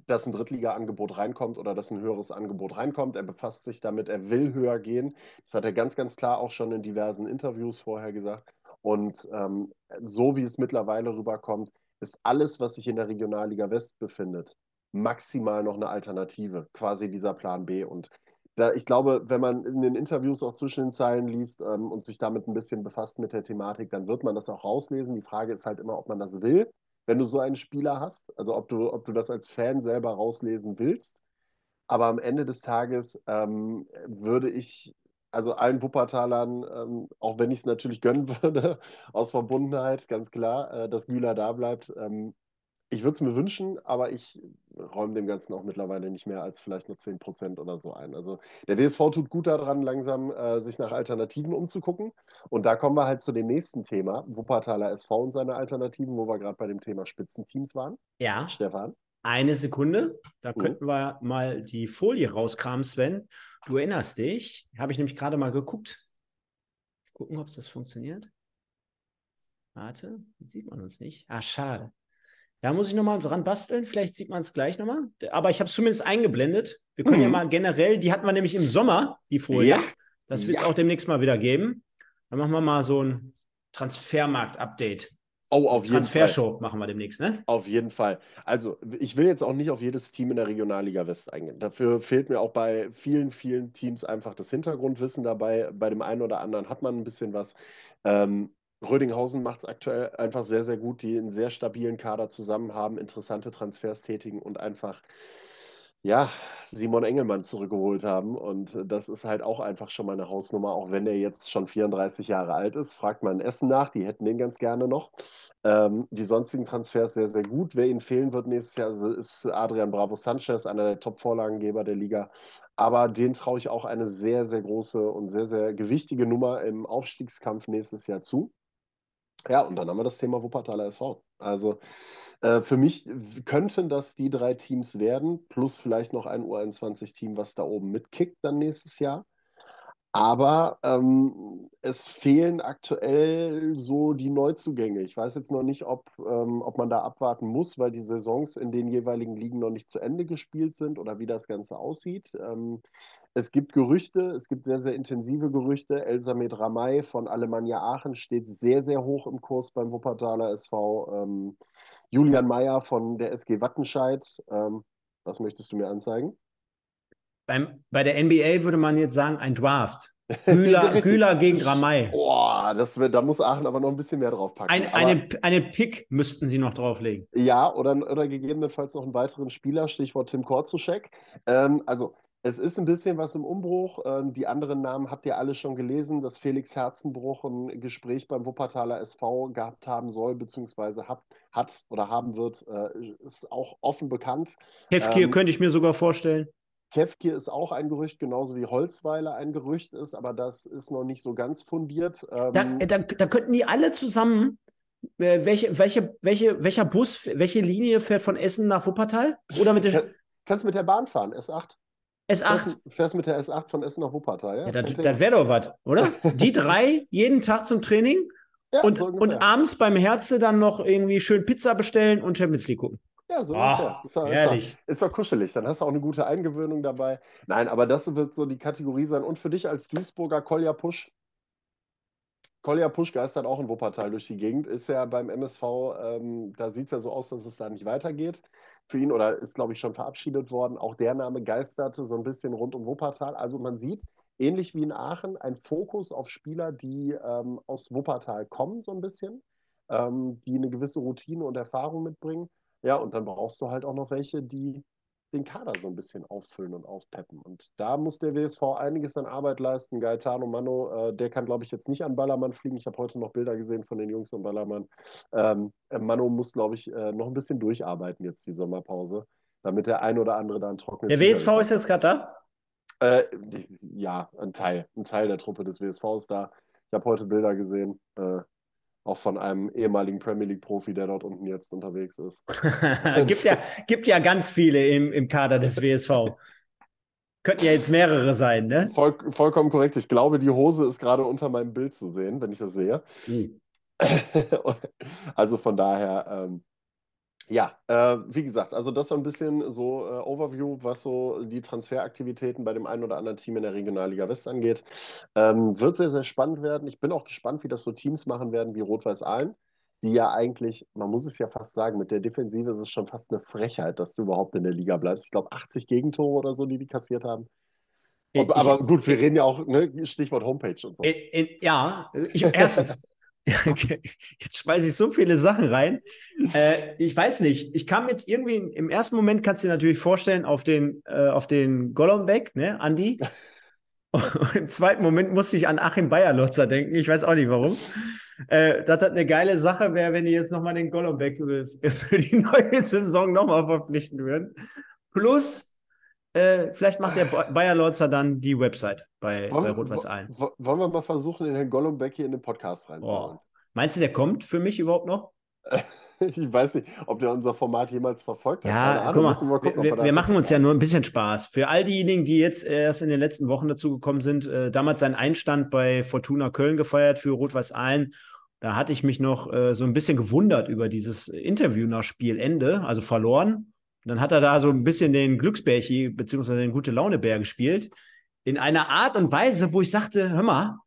dass ein Drittliga-Angebot reinkommt oder dass ein höheres Angebot reinkommt. Er befasst sich damit, er will höher gehen. Das hat er ganz, ganz klar auch schon in diversen Interviews vorher gesagt. Und ähm, so wie es mittlerweile rüberkommt, ist alles, was sich in der Regionalliga West befindet, maximal noch eine Alternative, quasi dieser Plan B. Und da, ich glaube, wenn man in den Interviews auch zwischen den Zeilen liest ähm, und sich damit ein bisschen befasst mit der Thematik, dann wird man das auch rauslesen. Die Frage ist halt immer, ob man das will, wenn du so einen Spieler hast, also ob du, ob du das als Fan selber rauslesen willst. Aber am Ende des Tages ähm, würde ich also allen Wuppertalern, ähm, auch wenn ich es natürlich gönnen würde, aus Verbundenheit, ganz klar, äh, dass Güler da bleibt. Ähm, ich würde es mir wünschen, aber ich räume dem Ganzen auch mittlerweile nicht mehr als vielleicht nur 10% oder so ein. Also der WSV tut gut daran, langsam äh, sich nach Alternativen umzugucken. Und da kommen wir halt zu dem nächsten Thema, Wuppertaler SV und seine Alternativen, wo wir gerade bei dem Thema Spitzenteams waren. Ja. Stefan. Eine Sekunde, da mhm. könnten wir mal die Folie rauskramen, Sven. Du erinnerst dich, habe ich nämlich gerade mal geguckt. Gucken, ob das funktioniert. Warte, sieht man uns nicht. Ah, schade. Da muss ich nochmal dran basteln. Vielleicht sieht man es gleich nochmal. Aber ich habe es zumindest eingeblendet. Wir können mhm. ja mal generell, die hatten wir nämlich im Sommer, die Folie. Ja. Das wird es ja. auch demnächst mal wieder geben. Dann machen wir mal so ein Transfermarkt-Update. Oh, auf jeden Transfershow machen wir demnächst, ne? Auf jeden Fall. Also, ich will jetzt auch nicht auf jedes Team in der Regionalliga West eingehen. Dafür fehlt mir auch bei vielen, vielen Teams einfach das Hintergrundwissen dabei. Bei dem einen oder anderen hat man ein bisschen was. Ähm, Rödinghausen macht es aktuell einfach sehr, sehr gut, die einen sehr stabilen Kader zusammen haben, interessante Transfers tätigen und einfach ja, Simon Engelmann zurückgeholt haben. Und das ist halt auch einfach schon mal eine Hausnummer, auch wenn er jetzt schon 34 Jahre alt ist. Fragt man Essen nach, die hätten den ganz gerne noch. Ähm, die sonstigen Transfers sehr, sehr gut. Wer ihnen fehlen wird nächstes Jahr, ist Adrian Bravo Sanchez, einer der Top-Vorlagengeber der Liga. Aber den traue ich auch eine sehr, sehr große und sehr, sehr gewichtige Nummer im Aufstiegskampf nächstes Jahr zu. Ja, und dann haben wir das Thema Wuppertaler SV. Also äh, für mich könnten das die drei Teams werden, plus vielleicht noch ein U21-Team, was da oben mitkickt dann nächstes Jahr. Aber ähm, es fehlen aktuell so die Neuzugänge. Ich weiß jetzt noch nicht, ob, ähm, ob man da abwarten muss, weil die Saisons in den jeweiligen Ligen noch nicht zu Ende gespielt sind oder wie das Ganze aussieht. Ähm, es gibt Gerüchte, es gibt sehr, sehr intensive Gerüchte. Elsa Medramay von Alemannia Aachen steht sehr, sehr hoch im Kurs beim Wuppertaler SV. Ähm, Julian Mayer von der SG Wattenscheid. Ähm, was möchtest du mir anzeigen? Beim, bei der NBA würde man jetzt sagen, ein Draft. Güler, Güler gegen Ramay. Boah, das da muss Aachen aber noch ein bisschen mehr drauf packen. Ein, eine, einen Pick müssten sie noch drauflegen. Ja, oder, oder gegebenenfalls noch einen weiteren Spieler, Stichwort Tim Korzuschek. Ähm, also, es ist ein bisschen was im Umbruch. Ähm, die anderen Namen habt ihr alle schon gelesen, dass Felix Herzenbruch ein Gespräch beim Wuppertaler SV gehabt haben soll, beziehungsweise hat, hat oder haben wird, äh, ist auch offen bekannt. Hefkir ähm, könnte ich mir sogar vorstellen. Kefkir ist auch ein Gerücht, genauso wie Holzweiler ein Gerücht ist, aber das ist noch nicht so ganz fundiert. Ähm, da, da, da, könnten die alle zusammen. Äh, welche, welche, welche, welcher Bus, welche Linie fährt von Essen nach Wuppertal? Oder mit der. Kannst mit der Bahn fahren, S8. S8. Fährst, fährst mit der S8 von Essen nach Wuppertal, ja? ja das, das wäre doch was, oder? Die drei jeden Tag zum Training ja, und, so und abends beim Herze dann noch irgendwie schön Pizza bestellen und Champions League gucken. Ja, so Ach, ist, ist, doch, ist doch kuschelig. Dann hast du auch eine gute Eingewöhnung dabei. Nein, aber das wird so die Kategorie sein. Und für dich als Duisburger Kolja Pusch? Kolja Pusch geistert auch in Wuppertal durch die Gegend. Ist ja beim MSV, ähm, da sieht es ja so aus, dass es da nicht weitergeht für ihn oder ist, glaube ich, schon verabschiedet worden. Auch der Name geisterte so ein bisschen rund um Wuppertal. Also man sieht, ähnlich wie in Aachen, ein Fokus auf Spieler, die ähm, aus Wuppertal kommen, so ein bisschen, ähm, die eine gewisse Routine und Erfahrung mitbringen. Ja, und dann brauchst du halt auch noch welche, die den Kader so ein bisschen auffüllen und aufpeppen. Und da muss der WSV einiges an Arbeit leisten. Gaetano Mano, äh, der kann, glaube ich, jetzt nicht an Ballermann fliegen. Ich habe heute noch Bilder gesehen von den Jungs von Ballermann. Ähm, äh, Mano muss, glaube ich, äh, noch ein bisschen durcharbeiten jetzt die Sommerpause, damit der ein oder andere dann trocknet. Der WSV ist jetzt gerade da? Äh, ja, ein Teil. Ein Teil der Truppe des WSV ist da. Ich habe heute Bilder gesehen. Äh, auch von einem ehemaligen Premier League-Profi, der dort unten jetzt unterwegs ist. gibt, ja, gibt ja ganz viele im, im Kader des WSV. Könnten ja jetzt mehrere sein, ne? Voll, vollkommen korrekt. Ich glaube, die Hose ist gerade unter meinem Bild zu sehen, wenn ich das sehe. Mhm. also von daher, ähm, ja, äh, wie gesagt, also das so ein bisschen so äh, Overview, was so die Transferaktivitäten bei dem einen oder anderen Team in der Regionalliga West angeht. Ähm, wird sehr, sehr spannend werden. Ich bin auch gespannt, wie das so Teams machen werden wie Rot-Weiß Aalen, die ja eigentlich, man muss es ja fast sagen, mit der Defensive ist es schon fast eine Frechheit, dass du überhaupt in der Liga bleibst. Ich glaube, 80 Gegentore oder so, die die kassiert haben. Ob, ich, aber gut, wir reden ja auch, ne, Stichwort Homepage und so. In, in, ja, ich, erstens, Jetzt schmeiße ich so viele Sachen rein. Äh, ich weiß nicht. Ich kam jetzt irgendwie im ersten Moment, kannst du dir natürlich vorstellen, auf den, äh, auf den Golombek, ne, Andi. Und Im zweiten Moment musste ich an Achim Bayerlotzer denken. Ich weiß auch nicht warum. Äh, das hat eine geile Sache wäre, wenn die jetzt nochmal den Golombek für die neue Saison nochmal verpflichten würden. Plus äh, vielleicht macht der Bayer Lorzer dann die Website bei, bei Rot-Weiß Aalen. Wollen wir mal versuchen, den Herrn Golombek hier in den Podcast reinzuholen? Oh. Meinst du, der kommt für mich überhaupt noch? ich weiß nicht, ob der unser Format jemals verfolgt hat. Ja, guck mal, wir, gucken, wir, wir machen uns ja nur ein bisschen Spaß. Für all diejenigen, die jetzt erst in den letzten Wochen dazugekommen sind, äh, damals seinen Einstand bei Fortuna Köln gefeiert für Rot-Weiß Aalen. Da hatte ich mich noch äh, so ein bisschen gewundert über dieses Interview nach Spielende, also verloren. Und dann hat er da so ein bisschen den Glücksbärchi beziehungsweise den gute Launebär gespielt. In einer Art und Weise, wo ich sagte, hör mal,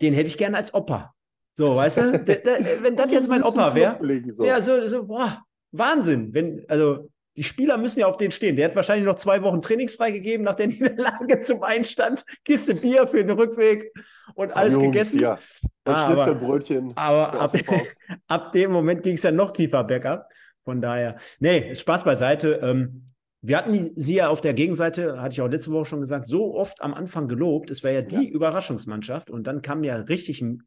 den hätte ich gerne als Opa. So, weißt du? wenn das jetzt mein Opa wäre, ja, so, so, boah, Wahnsinn. Wenn, also, die Spieler müssen ja auf den stehen. Der hat wahrscheinlich noch zwei Wochen trainingsfrei gegeben nach der Niederlage zum Einstand. Kiste Bier für den Rückweg und alles Jungs, gegessen. Ja. Ah, Schnitzelbrötchen. Aber, aber ab, ab, dem Moment ging es ja noch tiefer bergab. Von daher, nee, Spaß beiseite. Ähm, wir hatten sie ja auf der Gegenseite, hatte ich auch letzte Woche schon gesagt, so oft am Anfang gelobt. Es war ja die ja. Überraschungsmannschaft und dann kam ja richtig ein,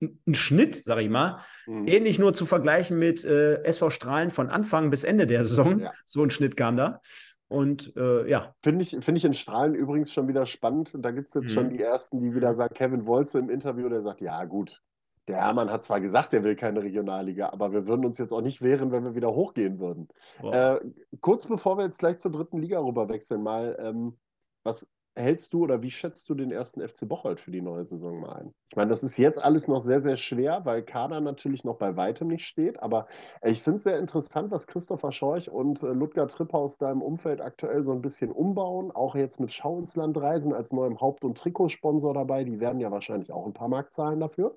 ein Schnitt, sag ich mal. Mhm. Ähnlich nur zu vergleichen mit äh, SV Strahlen von Anfang bis Ende der Saison. Ja. So ein Schnitt kam da. Und äh, ja. Finde ich, find ich in Strahlen übrigens schon wieder spannend. Da gibt es jetzt mhm. schon die ersten, die wieder sagen, Kevin Wolze im Interview, der sagt, ja gut, der Hermann hat zwar gesagt, er will keine Regionalliga, aber wir würden uns jetzt auch nicht wehren, wenn wir wieder hochgehen würden. Äh, kurz bevor wir jetzt gleich zur dritten Liga rüber wechseln, mal, ähm, was hältst du oder wie schätzt du den ersten FC Bocholt für die neue Saison mal ein? Ich meine, das ist jetzt alles noch sehr, sehr schwer, weil Kader natürlich noch bei weitem nicht steht. Aber ich finde es sehr interessant, was Christopher Schorch und äh, Ludger Tripphaus da im Umfeld aktuell so ein bisschen umbauen. Auch jetzt mit Schau ins Land reisen als neuem Haupt- und Trikotsponsor dabei. Die werden ja wahrscheinlich auch ein paar Mark zahlen dafür.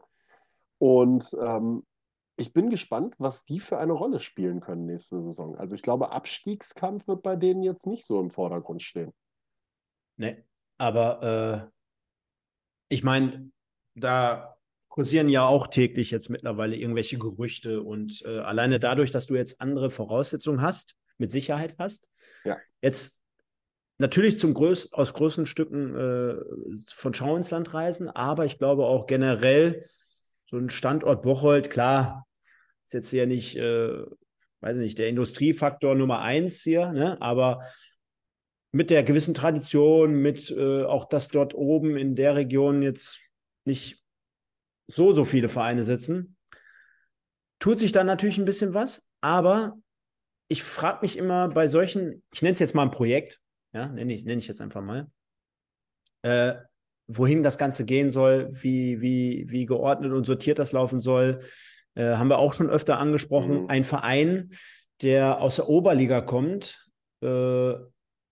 Und ähm, ich bin gespannt, was die für eine Rolle spielen können nächste Saison. Also ich glaube, Abstiegskampf wird bei denen jetzt nicht so im Vordergrund stehen. Nee, aber äh, ich meine, da kursieren ja auch täglich jetzt mittlerweile irgendwelche Gerüchte und äh, alleine dadurch, dass du jetzt andere Voraussetzungen hast, mit Sicherheit hast, ja. jetzt natürlich zum Größ aus großen Stücken äh, von Schau ins Land reisen, aber ich glaube auch generell so ein Standort Bocholt, klar, ist jetzt hier nicht, äh, weiß nicht, der Industriefaktor Nummer eins hier, ne? aber mit der gewissen Tradition, mit äh, auch, dass dort oben in der Region jetzt nicht so, so viele Vereine sitzen, tut sich da natürlich ein bisschen was. Aber ich frage mich immer bei solchen, ich nenne es jetzt mal ein Projekt, ja, nenne ich, nenn ich jetzt einfach mal, äh, wohin das Ganze gehen soll, wie, wie, wie geordnet und sortiert das laufen soll, äh, haben wir auch schon öfter angesprochen. Mhm. Ein Verein, der aus der Oberliga kommt, äh,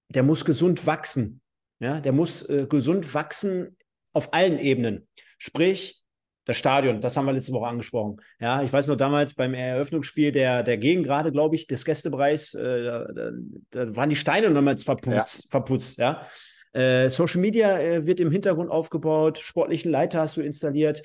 der muss gesund wachsen. Ja, der muss äh, gesund wachsen auf allen Ebenen. Sprich, das Stadion, das haben wir letzte Woche angesprochen. Ja, ich weiß noch damals beim Eröffnungsspiel der, der Gegengrade, glaube ich, des Gästebereichs, äh, da, da, waren die Steine nochmals verputzt, ja. verputzt, ja. Äh, Social Media äh, wird im Hintergrund aufgebaut, sportlichen Leiter hast du installiert.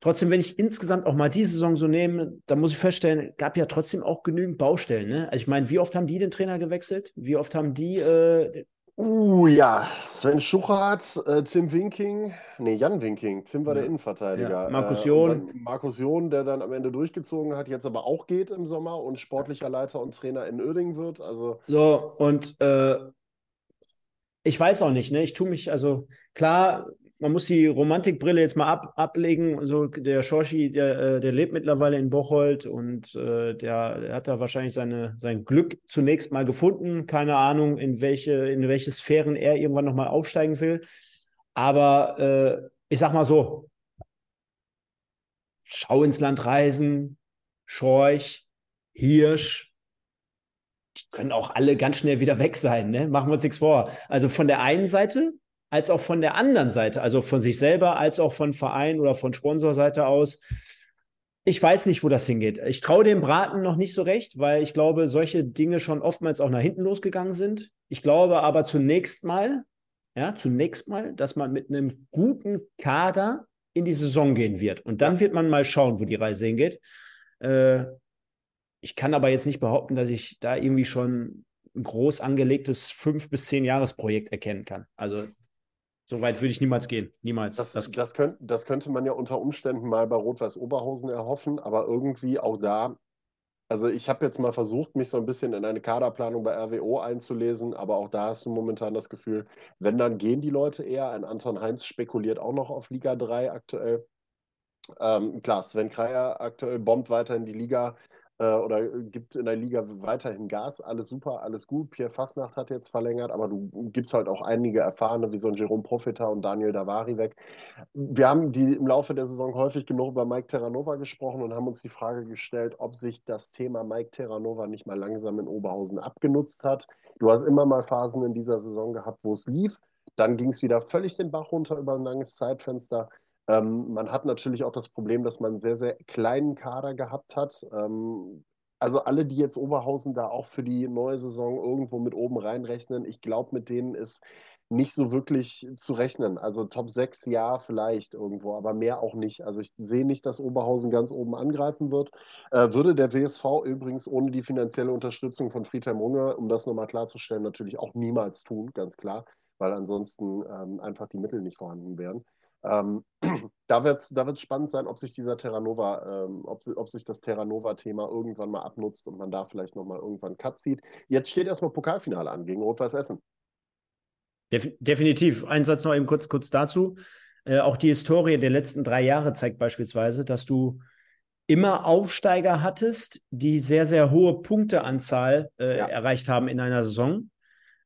Trotzdem, wenn ich insgesamt auch mal diese Saison so nehme, dann muss ich feststellen, gab ja trotzdem auch genügend Baustellen. Ne? Also ich meine, wie oft haben die den Trainer gewechselt? Wie oft haben die äh, Uh, ja, Sven Schuchert, äh, Tim Winking, nee, Jan Winking, Tim war ja. der Innenverteidiger. Ja. Markus äh, John. Markus John, der dann am Ende durchgezogen hat, jetzt aber auch geht im Sommer und sportlicher Leiter und Trainer in Oerding wird. Also so, und äh, ich weiß auch nicht, ne? Ich tue mich, also klar, man muss die Romantikbrille jetzt mal ab, ablegen. So, der Schorschi, der, äh, der lebt mittlerweile in Bocholt und äh, der, der, hat da wahrscheinlich seine, sein Glück zunächst mal gefunden. Keine Ahnung, in welche, in welche Sphären er irgendwann nochmal aufsteigen will. Aber äh, ich sag mal so: Schau ins Land reisen, Schorch, Hirsch, können auch alle ganz schnell wieder weg sein, ne? Machen wir uns nichts vor. Also von der einen Seite als auch von der anderen Seite, also von sich selber, als auch von Verein oder von Sponsorseite aus. Ich weiß nicht, wo das hingeht. Ich traue dem Braten noch nicht so recht, weil ich glaube, solche Dinge schon oftmals auch nach hinten losgegangen sind. Ich glaube aber zunächst mal, ja, zunächst mal, dass man mit einem guten Kader in die Saison gehen wird. Und dann wird man mal schauen, wo die Reise hingeht. Äh, ich kann aber jetzt nicht behaupten, dass ich da irgendwie schon ein groß angelegtes fünf bis zehn Jahresprojekt erkennen kann. Also so weit würde ich niemals gehen. Niemals. Das, das, das, könnt, das könnte man ja unter Umständen mal bei Rot-Weiß Oberhausen erhoffen, aber irgendwie auch da. Also ich habe jetzt mal versucht, mich so ein bisschen in eine Kaderplanung bei RWO einzulesen, aber auch da hast du momentan das Gefühl, wenn, dann gehen die Leute eher. Ein Anton Heinz spekuliert auch noch auf Liga 3 aktuell. Ähm, klar, Sven Kreier aktuell bombt weiter in die Liga äh, oder gibt in der Liga weiterhin Gas, alles super, alles gut. Pierre Fassnacht hat jetzt verlängert, aber du gibst halt auch einige Erfahrene, wie so ein Jerome Profita und Daniel Davari weg. Wir haben die im Laufe der Saison häufig genug über Mike Terranova gesprochen und haben uns die Frage gestellt, ob sich das Thema Mike Terranova nicht mal langsam in Oberhausen abgenutzt hat. Du hast immer mal Phasen in dieser Saison gehabt, wo es lief. Dann ging es wieder völlig den Bach runter über ein langes Zeitfenster. Ähm, man hat natürlich auch das Problem, dass man einen sehr, sehr kleinen Kader gehabt hat. Ähm, also alle, die jetzt Oberhausen da auch für die neue Saison irgendwo mit oben reinrechnen, ich glaube, mit denen ist nicht so wirklich zu rechnen. Also Top 6 ja, vielleicht irgendwo, aber mehr auch nicht. Also ich sehe nicht, dass Oberhausen ganz oben angreifen wird. Äh, würde der WSV übrigens ohne die finanzielle Unterstützung von Friedhelm Runge, um das nochmal klarzustellen, natürlich auch niemals tun, ganz klar, weil ansonsten ähm, einfach die Mittel nicht vorhanden wären. Ähm, da wird es da wird's spannend sein, ob sich dieser Terranova, ähm, ob, ob sich das Terranova-Thema irgendwann mal abnutzt und man da vielleicht nochmal irgendwann Cut zieht. Jetzt steht erstmal Pokalfinale an gegen Rot-Weiß Essen. Def definitiv. Ein Satz noch eben kurz, kurz dazu. Äh, auch die Historie der letzten drei Jahre zeigt beispielsweise, dass du immer Aufsteiger hattest, die sehr, sehr hohe Punkteanzahl äh, ja. erreicht haben in einer Saison.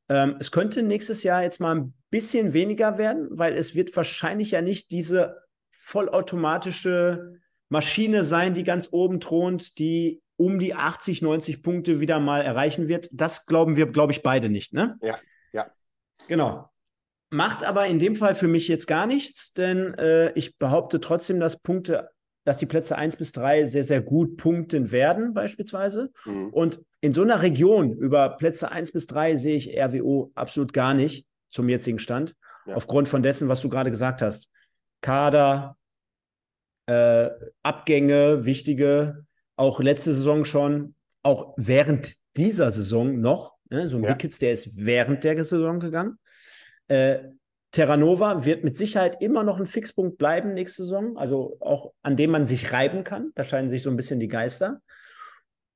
Ähm, es könnte nächstes Jahr jetzt mal ein bisschen weniger werden, weil es wird wahrscheinlich ja nicht diese vollautomatische Maschine sein, die ganz oben thront, die um die 80, 90 Punkte wieder mal erreichen wird. Das glauben wir, glaube ich, beide nicht, ne? Ja, ja. Genau. Macht aber in dem Fall für mich jetzt gar nichts, denn äh, ich behaupte trotzdem, dass Punkte, dass die Plätze 1 bis 3 sehr, sehr gut punkten werden, beispielsweise. Mhm. Und in so einer Region über Plätze 1 bis 3 sehe ich RWO absolut gar nicht zum jetzigen Stand. Ja. Aufgrund von dessen, was du gerade gesagt hast. Kader, äh, Abgänge, wichtige, auch letzte Saison schon, auch während dieser Saison noch. Ne? So ein ja. Wickets, der ist während der Saison gegangen. Äh, Terranova wird mit Sicherheit immer noch ein Fixpunkt bleiben nächste Saison, also auch an dem man sich reiben kann. Da scheinen sich so ein bisschen die Geister.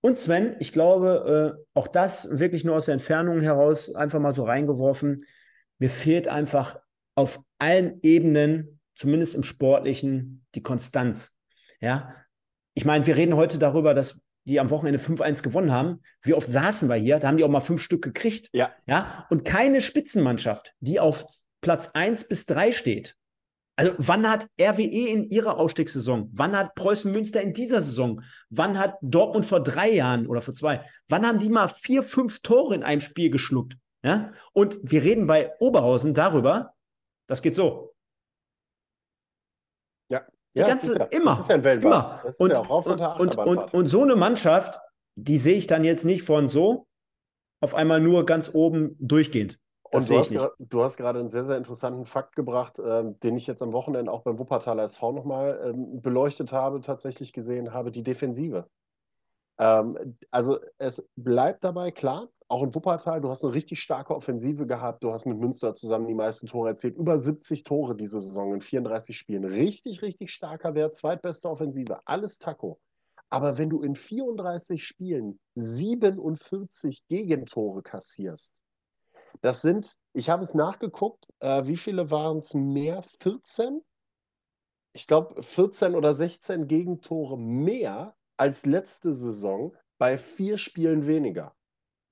Und Sven, ich glaube, äh, auch das wirklich nur aus der Entfernung heraus einfach mal so reingeworfen. Mir fehlt einfach auf allen Ebenen, zumindest im Sportlichen, die Konstanz. Ja, ich meine, wir reden heute darüber, dass die am Wochenende 5-1 gewonnen haben. Wie oft saßen wir hier? Da haben die auch mal fünf Stück gekriegt. Ja. ja? Und keine Spitzenmannschaft, die auf Platz 1 bis 3 steht. Also, wann hat RWE in ihrer Ausstiegssaison? Wann hat Preußen Münster in dieser Saison? Wann hat Dortmund vor drei Jahren oder vor zwei? Wann haben die mal vier, fünf Tore in einem Spiel geschluckt? Ja? Und wir reden bei Oberhausen darüber, das geht so. Die ja, ganze, ja, immer. Das ist ja ein. Immer. Das ist und, ja auch und, und, und, und, so eine Mannschaft, die sehe ich dann jetzt nicht von so auf einmal nur ganz oben durchgehend. Und du hast, du hast gerade einen sehr, sehr interessanten Fakt gebracht, ähm, den ich jetzt am Wochenende auch beim Wuppertaler SV nochmal ähm, beleuchtet habe, tatsächlich gesehen habe, die Defensive. Ähm, also es bleibt dabei klar, auch in Wuppertal, du hast eine richtig starke Offensive gehabt. Du hast mit Münster zusammen die meisten Tore erzielt. Über 70 Tore diese Saison in 34 Spielen. Richtig, richtig starker Wert. Zweitbeste Offensive. Alles Taco. Aber wenn du in 34 Spielen 47 Gegentore kassierst, das sind, ich habe es nachgeguckt, äh, wie viele waren es mehr? 14? Ich glaube, 14 oder 16 Gegentore mehr als letzte Saison bei vier Spielen weniger.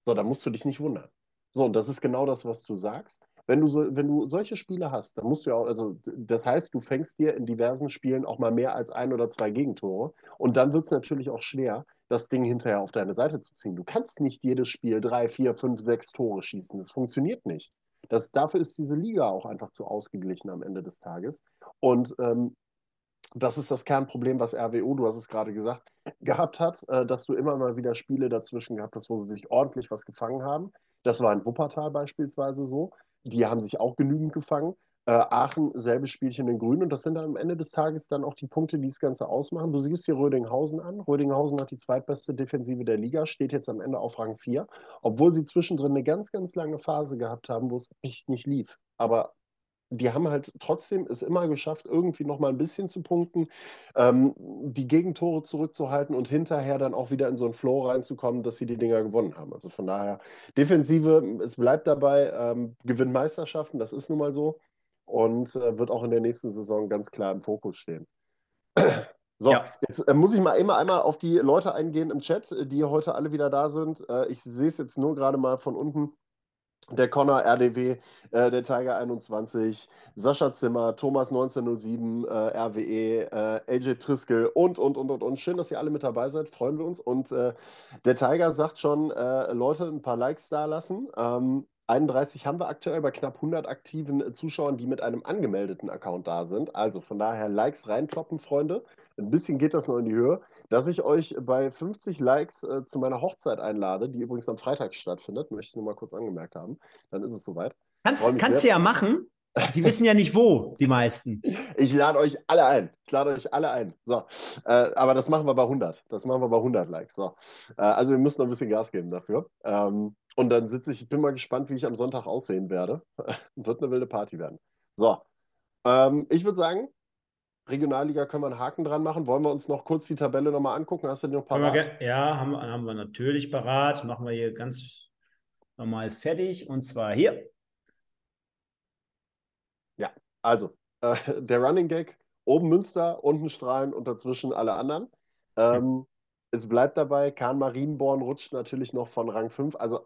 So, da musst du dich nicht wundern. So, und das ist genau das, was du sagst. Wenn du, so, wenn du solche Spiele hast, dann musst du ja auch, also das heißt, du fängst dir in diversen Spielen auch mal mehr als ein oder zwei Gegentore. Und dann wird es natürlich auch schwer, das Ding hinterher auf deine Seite zu ziehen. Du kannst nicht jedes Spiel drei, vier, fünf, sechs Tore schießen. Das funktioniert nicht. Das, dafür ist diese Liga auch einfach zu ausgeglichen am Ende des Tages. Und ähm, das ist das Kernproblem, was RWO, du hast es gerade gesagt, gehabt hat, äh, dass du immer mal wieder Spiele dazwischen gehabt hast, wo sie sich ordentlich was gefangen haben. Das war in Wuppertal beispielsweise so. Die haben sich auch genügend gefangen. Äh, Aachen, selbes Spielchen in Grün. Und das sind dann am Ende des Tages dann auch die Punkte, die das Ganze ausmachen. Du siehst hier Rödinghausen an. Rödinghausen hat die zweitbeste Defensive der Liga, steht jetzt am Ende auf Rang 4, obwohl sie zwischendrin eine ganz, ganz lange Phase gehabt haben, wo es echt nicht lief. Aber die haben halt trotzdem es immer geschafft, irgendwie noch mal ein bisschen zu punkten, ähm, die Gegentore zurückzuhalten und hinterher dann auch wieder in so einen Flow reinzukommen, dass sie die Dinger gewonnen haben. Also von daher, Defensive, es bleibt dabei, ähm, gewinnt Meisterschaften, das ist nun mal so und äh, wird auch in der nächsten Saison ganz klar im Fokus stehen. So, ja. jetzt äh, muss ich mal immer einmal auf die Leute eingehen im Chat, die heute alle wieder da sind. Äh, ich sehe es jetzt nur gerade mal von unten der Connor RDW, äh, der Tiger 21, Sascha Zimmer, Thomas 1907, äh, RWE, äh, AJ Triskel und, und, und, und, und. Schön, dass ihr alle mit dabei seid, freuen wir uns. Und äh, der Tiger sagt schon, äh, Leute, ein paar Likes da lassen. Ähm, 31 haben wir aktuell bei knapp 100 aktiven Zuschauern, die mit einem angemeldeten Account da sind. Also von daher Likes reinkloppen, Freunde. Ein bisschen geht das noch in die Höhe dass ich euch bei 50 Likes äh, zu meiner Hochzeit einlade, die übrigens am Freitag stattfindet, möchte ich nur mal kurz angemerkt haben. Dann ist es soweit. Kannst, kannst du ja machen. Die wissen ja nicht wo, die meisten. Ich lade euch alle ein. Ich lade euch alle ein. So. Äh, aber das machen wir bei 100. Das machen wir bei 100 Likes. So. Äh, also wir müssen noch ein bisschen Gas geben dafür. Ähm, und dann sitze ich, ich bin mal gespannt, wie ich am Sonntag aussehen werde. Wird eine wilde Party werden. So. Ähm, ich würde sagen, Regionalliga können wir einen Haken dran machen. Wollen wir uns noch kurz die Tabelle nochmal angucken? Hast du die noch parat? Ja, haben, haben wir natürlich parat. Machen wir hier ganz normal fertig. Und zwar hier. Ja, also äh, der Running Gag, oben Münster, unten Strahlen und dazwischen alle anderen. Ähm, mhm. Es bleibt dabei, Kahn Marienborn rutscht natürlich noch von Rang 5. Also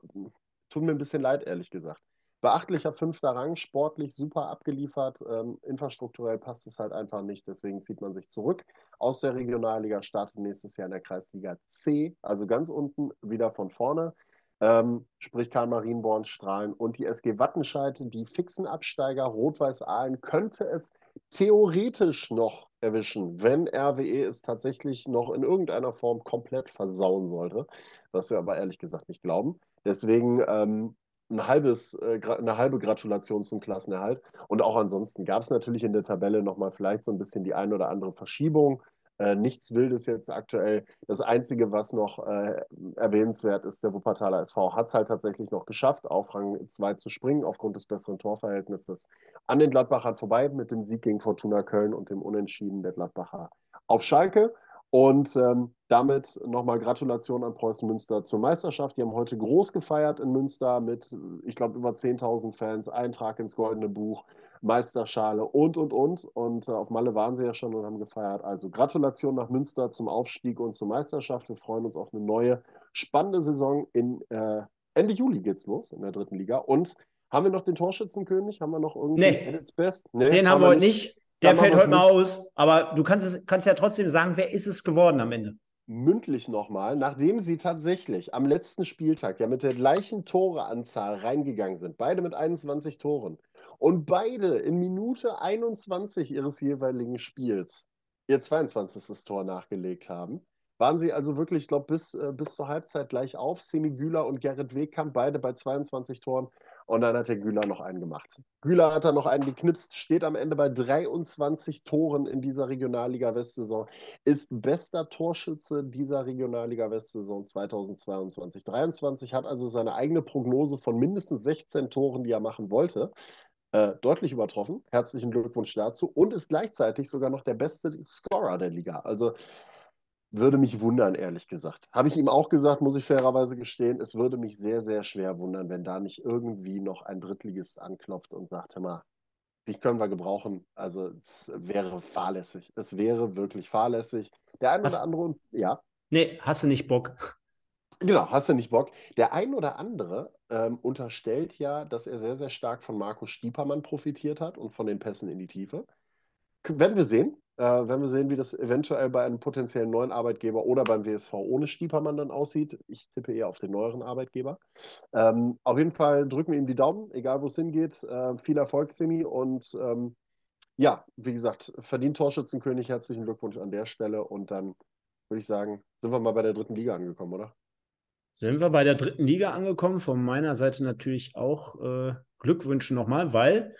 tut mir ein bisschen leid, ehrlich gesagt. Beachtlicher fünfter Rang, sportlich super abgeliefert. Ähm, infrastrukturell passt es halt einfach nicht. Deswegen zieht man sich zurück aus der Regionalliga, startet nächstes Jahr in der Kreisliga C, also ganz unten wieder von vorne. Ähm, sprich Karl Marienborn, Strahlen und die SG Wattenscheid, die fixen Absteiger Rot-Weiß Aalen, könnte es theoretisch noch erwischen, wenn RWE es tatsächlich noch in irgendeiner Form komplett versauen sollte, was wir aber ehrlich gesagt nicht glauben. Deswegen ähm, ein halbes, äh, eine halbe Gratulation zum Klassenerhalt. Und auch ansonsten gab es natürlich in der Tabelle nochmal vielleicht so ein bisschen die ein oder andere Verschiebung. Äh, nichts Wildes jetzt aktuell. Das Einzige, was noch äh, erwähnenswert ist, der Wuppertaler SV hat es halt tatsächlich noch geschafft, auf Rang 2 zu springen, aufgrund des besseren Torverhältnisses an den Gladbachern vorbei, mit dem Sieg gegen Fortuna Köln und dem Unentschieden der Gladbacher auf Schalke. Und ähm, damit nochmal Gratulation an Preußen Münster zur Meisterschaft. Die haben heute groß gefeiert in Münster mit, ich glaube, über 10.000 Fans, Eintrag ins Goldene Buch, Meisterschale und, und, und. Und äh, auf Malle waren sie ja schon und haben gefeiert. Also Gratulation nach Münster zum Aufstieg und zur Meisterschaft. Wir freuen uns auf eine neue, spannende Saison. In, äh, Ende Juli geht's los in der dritten Liga. Und haben wir noch den Torschützenkönig? Haben wir noch irgendwie nee. Best? Nee, den haben wir heute nicht. Der fällt heute mal aus, aber du kannst, es, kannst ja trotzdem sagen, wer ist es geworden am Ende? Mündlich nochmal, nachdem sie tatsächlich am letzten Spieltag ja mit der gleichen Toreanzahl reingegangen sind, beide mit 21 Toren, und beide in Minute 21 ihres jeweiligen Spiels ihr 22. Tor nachgelegt haben, waren sie also wirklich, ich glaube, bis, äh, bis zur Halbzeit gleich auf. Semi Güler und Gerrit Wegkamp, beide bei 22 Toren. Und dann hat der Güler noch einen gemacht. Güler hat da noch einen geknipst, steht am Ende bei 23 Toren in dieser Regionalliga Westsaison, ist bester Torschütze dieser Regionalliga Westsaison 2022. 23 hat also seine eigene Prognose von mindestens 16 Toren, die er machen wollte, äh, deutlich übertroffen. Herzlichen Glückwunsch dazu. Und ist gleichzeitig sogar noch der beste Scorer der Liga. Also würde mich wundern, ehrlich gesagt. Habe ich ihm auch gesagt, muss ich fairerweise gestehen, es würde mich sehr, sehr schwer wundern, wenn da nicht irgendwie noch ein Drittligist anklopft und sagt, hör mal, dich können wir gebrauchen. Also es wäre fahrlässig. Es wäre wirklich fahrlässig. Der ein oder andere, ja. Nee, hast du nicht Bock. Genau, hast du nicht Bock. Der ein oder andere ähm, unterstellt ja, dass er sehr, sehr stark von Markus Stiepermann profitiert hat und von den Pässen in die Tiefe. Werden wir sehen. Äh, werden wir sehen, wie das eventuell bei einem potenziellen neuen Arbeitgeber oder beim WSV ohne Stiepermann dann aussieht. Ich tippe eher auf den neueren Arbeitgeber. Ähm, auf jeden Fall drücken wir ihm die Daumen, egal wo es hingeht. Äh, viel Erfolg, Simi. Und ähm, ja, wie gesagt, verdient Torschützenkönig. Herzlichen Glückwunsch an der Stelle. Und dann würde ich sagen, sind wir mal bei der dritten Liga angekommen, oder? Sind wir bei der dritten Liga angekommen? Von meiner Seite natürlich auch äh, Glückwünsche nochmal, weil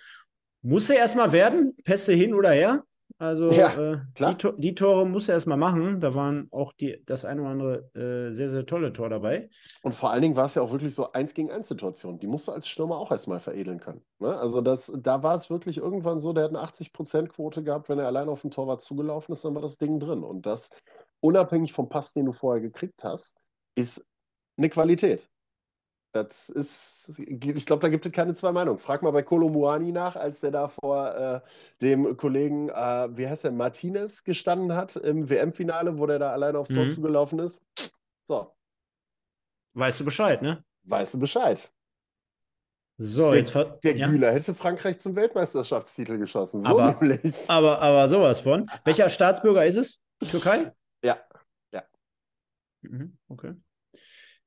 muss er erstmal werden, Pässe hin oder her. Also ja, äh, die, die, Tore muss er erstmal machen. Da waren auch die, das ein oder andere äh, sehr, sehr tolle Tor dabei. Und vor allen Dingen war es ja auch wirklich so eins gegen eins Situation. Die musst du als Stürmer auch erstmal veredeln können. Ne? Also das, da war es wirklich irgendwann so, der hat eine 80%-Quote gehabt, wenn er allein auf den Torwart zugelaufen ist, dann war das Ding drin. Und das, unabhängig vom Pass, den du vorher gekriegt hast, ist eine Qualität. Das ist, ich glaube, da gibt es keine zwei Meinungen. Frag mal bei Kolomuani nach, als der da vor äh, dem Kollegen, äh, wie heißt der, Martinez gestanden hat im WM-Finale, wo der da alleine aufs Tor mhm. zugelaufen ist. So. Weißt du Bescheid, ne? Weißt du Bescheid. So, der, jetzt Der ja. Güler hätte Frankreich zum Weltmeisterschaftstitel geschossen. So aber, nämlich. Aber, aber sowas von. Welcher Staatsbürger ist es? Türkei? Ja. Ja. Mhm, okay.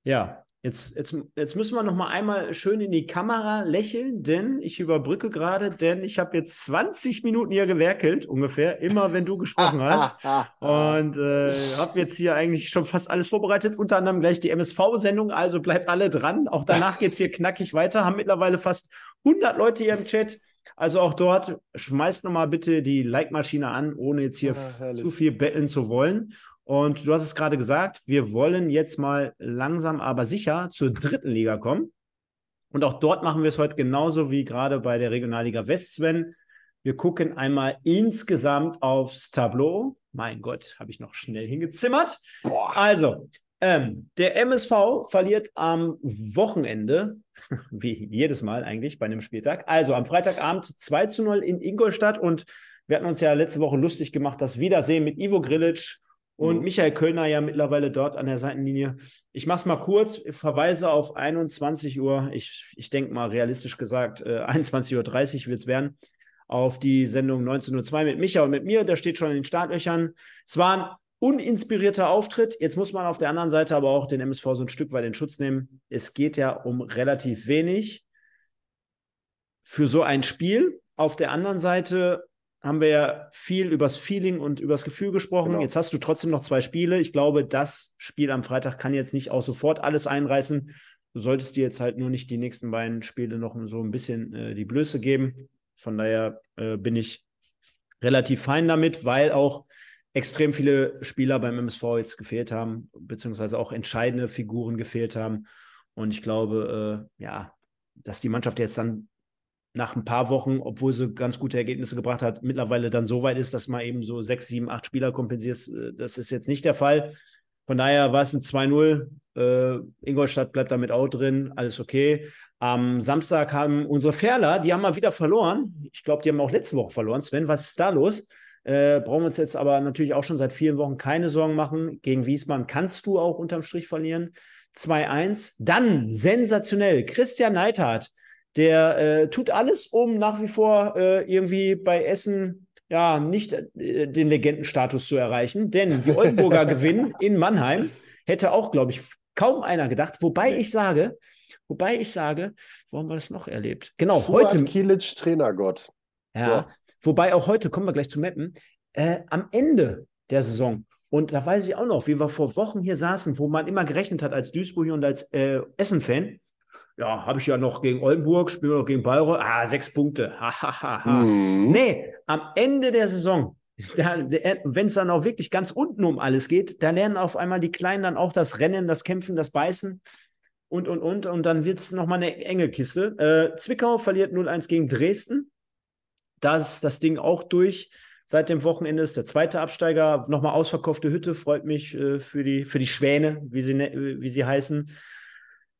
Ja, Jetzt, jetzt, jetzt müssen wir noch mal einmal schön in die Kamera lächeln, denn ich überbrücke gerade, denn ich habe jetzt 20 Minuten hier gewerkelt, ungefähr, immer wenn du gesprochen hast. und äh, habe jetzt hier eigentlich schon fast alles vorbereitet, unter anderem gleich die MSV-Sendung, also bleibt alle dran. Auch danach geht es hier knackig weiter, haben mittlerweile fast 100 Leute hier im Chat. Also auch dort schmeißt noch mal bitte die Like-Maschine an, ohne jetzt hier ja, zu viel betteln zu wollen. Und du hast es gerade gesagt, wir wollen jetzt mal langsam aber sicher zur dritten Liga kommen. Und auch dort machen wir es heute genauso wie gerade bei der Regionalliga West, Sven. Wir gucken einmal insgesamt aufs Tableau. Mein Gott, habe ich noch schnell hingezimmert. Boah. Also, ähm, der MSV verliert am Wochenende, wie jedes Mal eigentlich bei einem Spieltag. Also am Freitagabend 2 zu 0 in Ingolstadt und wir hatten uns ja letzte Woche lustig gemacht, das Wiedersehen mit Ivo Grilic und mhm. Michael Kölner ja mittlerweile dort an der Seitenlinie. Ich mache es mal kurz, verweise auf 21 Uhr, ich, ich denke mal realistisch gesagt, äh, 21.30 Uhr wird es werden, auf die Sendung 19.02 Uhr mit Micha und mit mir. Da steht schon in den Startlöchern. Es war ein uninspirierter Auftritt. Jetzt muss man auf der anderen Seite aber auch den MSV so ein Stück weit in Schutz nehmen. Es geht ja um relativ wenig für so ein Spiel. Auf der anderen Seite haben wir ja viel übers Feeling und übers Gefühl gesprochen. Genau. Jetzt hast du trotzdem noch zwei Spiele. Ich glaube, das Spiel am Freitag kann jetzt nicht auch sofort alles einreißen. Du solltest dir jetzt halt nur nicht die nächsten beiden Spiele noch so ein bisschen äh, die Blöße geben. Von daher äh, bin ich relativ fein damit, weil auch extrem viele Spieler beim MSV jetzt gefehlt haben, beziehungsweise auch entscheidende Figuren gefehlt haben. Und ich glaube, äh, ja, dass die Mannschaft jetzt dann nach ein paar Wochen, obwohl sie ganz gute Ergebnisse gebracht hat, mittlerweile dann so weit ist, dass man eben so sechs, sieben, acht Spieler kompensiert. Äh, das ist jetzt nicht der Fall. Von daher war es ein 2-0. Äh, Ingolstadt bleibt damit auch drin. Alles okay. Am Samstag haben unsere Ferler, die haben mal wieder verloren. Ich glaube, die haben auch letzte Woche verloren. Sven, was ist da los? Äh, brauchen wir uns jetzt aber natürlich auch schon seit vielen Wochen keine Sorgen machen. Gegen Wiesbaden kannst du auch unterm Strich verlieren. 2-1. Dann sensationell. Christian Neithardt der äh, tut alles, um nach wie vor äh, irgendwie bei Essen ja nicht äh, den Legendenstatus zu erreichen. Denn die Oldenburger gewinnen in Mannheim. Hätte auch, glaube ich, kaum einer gedacht. Wobei ich sage, wobei ich sage, wo haben wir das noch erlebt? Genau, Suat heute. Kilic, Trainergott. Ja, ja, wobei auch heute, kommen wir gleich zu Meppen, äh, am Ende der Saison und da weiß ich auch noch, wie wir vor Wochen hier saßen, wo man immer gerechnet hat als Duisburg und als äh, Essen-Fan, ja, habe ich ja noch gegen Oldenburg, spiele noch gegen Bayreuth. Ah, sechs Punkte. Ha, ha, ha, ha. Mhm. Nee, am Ende der Saison, wenn es dann auch wirklich ganz unten um alles geht, da lernen auf einmal die Kleinen dann auch das Rennen, das Kämpfen, das Beißen und, und, und. Und dann wird es nochmal eine enge Kiste. Äh, Zwickau verliert 0-1 gegen Dresden. Da ist das Ding auch durch. Seit dem Wochenende ist der zweite Absteiger. Nochmal ausverkaufte Hütte. Freut mich äh, für, die, für die Schwäne, wie sie, ne, wie sie heißen.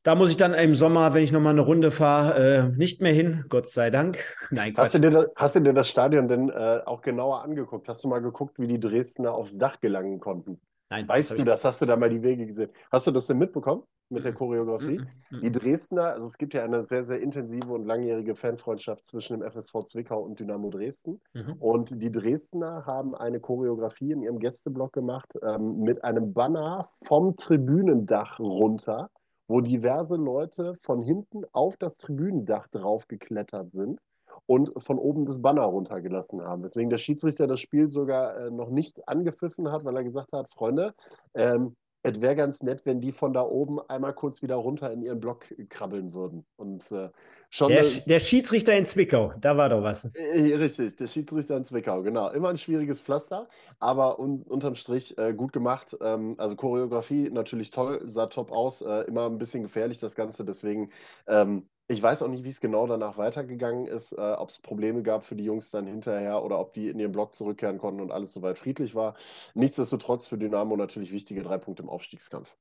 Da muss ich dann im Sommer, wenn ich nochmal eine Runde fahre, äh, nicht mehr hin, Gott sei Dank. Nein, Quatsch. Hast du dir das, hast du dir das Stadion denn äh, auch genauer angeguckt? Hast du mal geguckt, wie die Dresdner aufs Dach gelangen konnten? Nein. Weißt das du das? Hast du da mal die Wege gesehen? Hast du das denn mitbekommen mit der Choreografie? Die Dresdner, also es gibt ja eine sehr, sehr intensive und langjährige Fanfreundschaft zwischen dem FSV Zwickau und Dynamo Dresden. Mhm. Und die Dresdner haben eine Choreografie in ihrem Gästeblock gemacht ähm, mit einem Banner vom Tribünendach runter wo diverse Leute von hinten auf das Tribünendach draufgeklettert sind und von oben das Banner runtergelassen haben. Deswegen der Schiedsrichter das Spiel sogar äh, noch nicht angepfiffen hat, weil er gesagt hat, Freunde, ähm, es wäre ganz nett, wenn die von da oben einmal kurz wieder runter in ihren Block krabbeln würden. Und äh, schon. Der, der, Schiedsrichter in Zwickau, da war doch was. Äh, richtig, der Schiedsrichter in Zwickau, genau. Immer ein schwieriges Pflaster, aber un, unterm Strich äh, gut gemacht. Ähm, also Choreografie natürlich toll, sah top aus, äh, immer ein bisschen gefährlich das Ganze. Deswegen ähm, ich weiß auch nicht, wie es genau danach weitergegangen ist, äh, ob es Probleme gab für die Jungs dann hinterher oder ob die in ihren Block zurückkehren konnten und alles soweit friedlich war. Nichtsdestotrotz für Dynamo natürlich wichtige drei Punkte im Aufstiegskampf.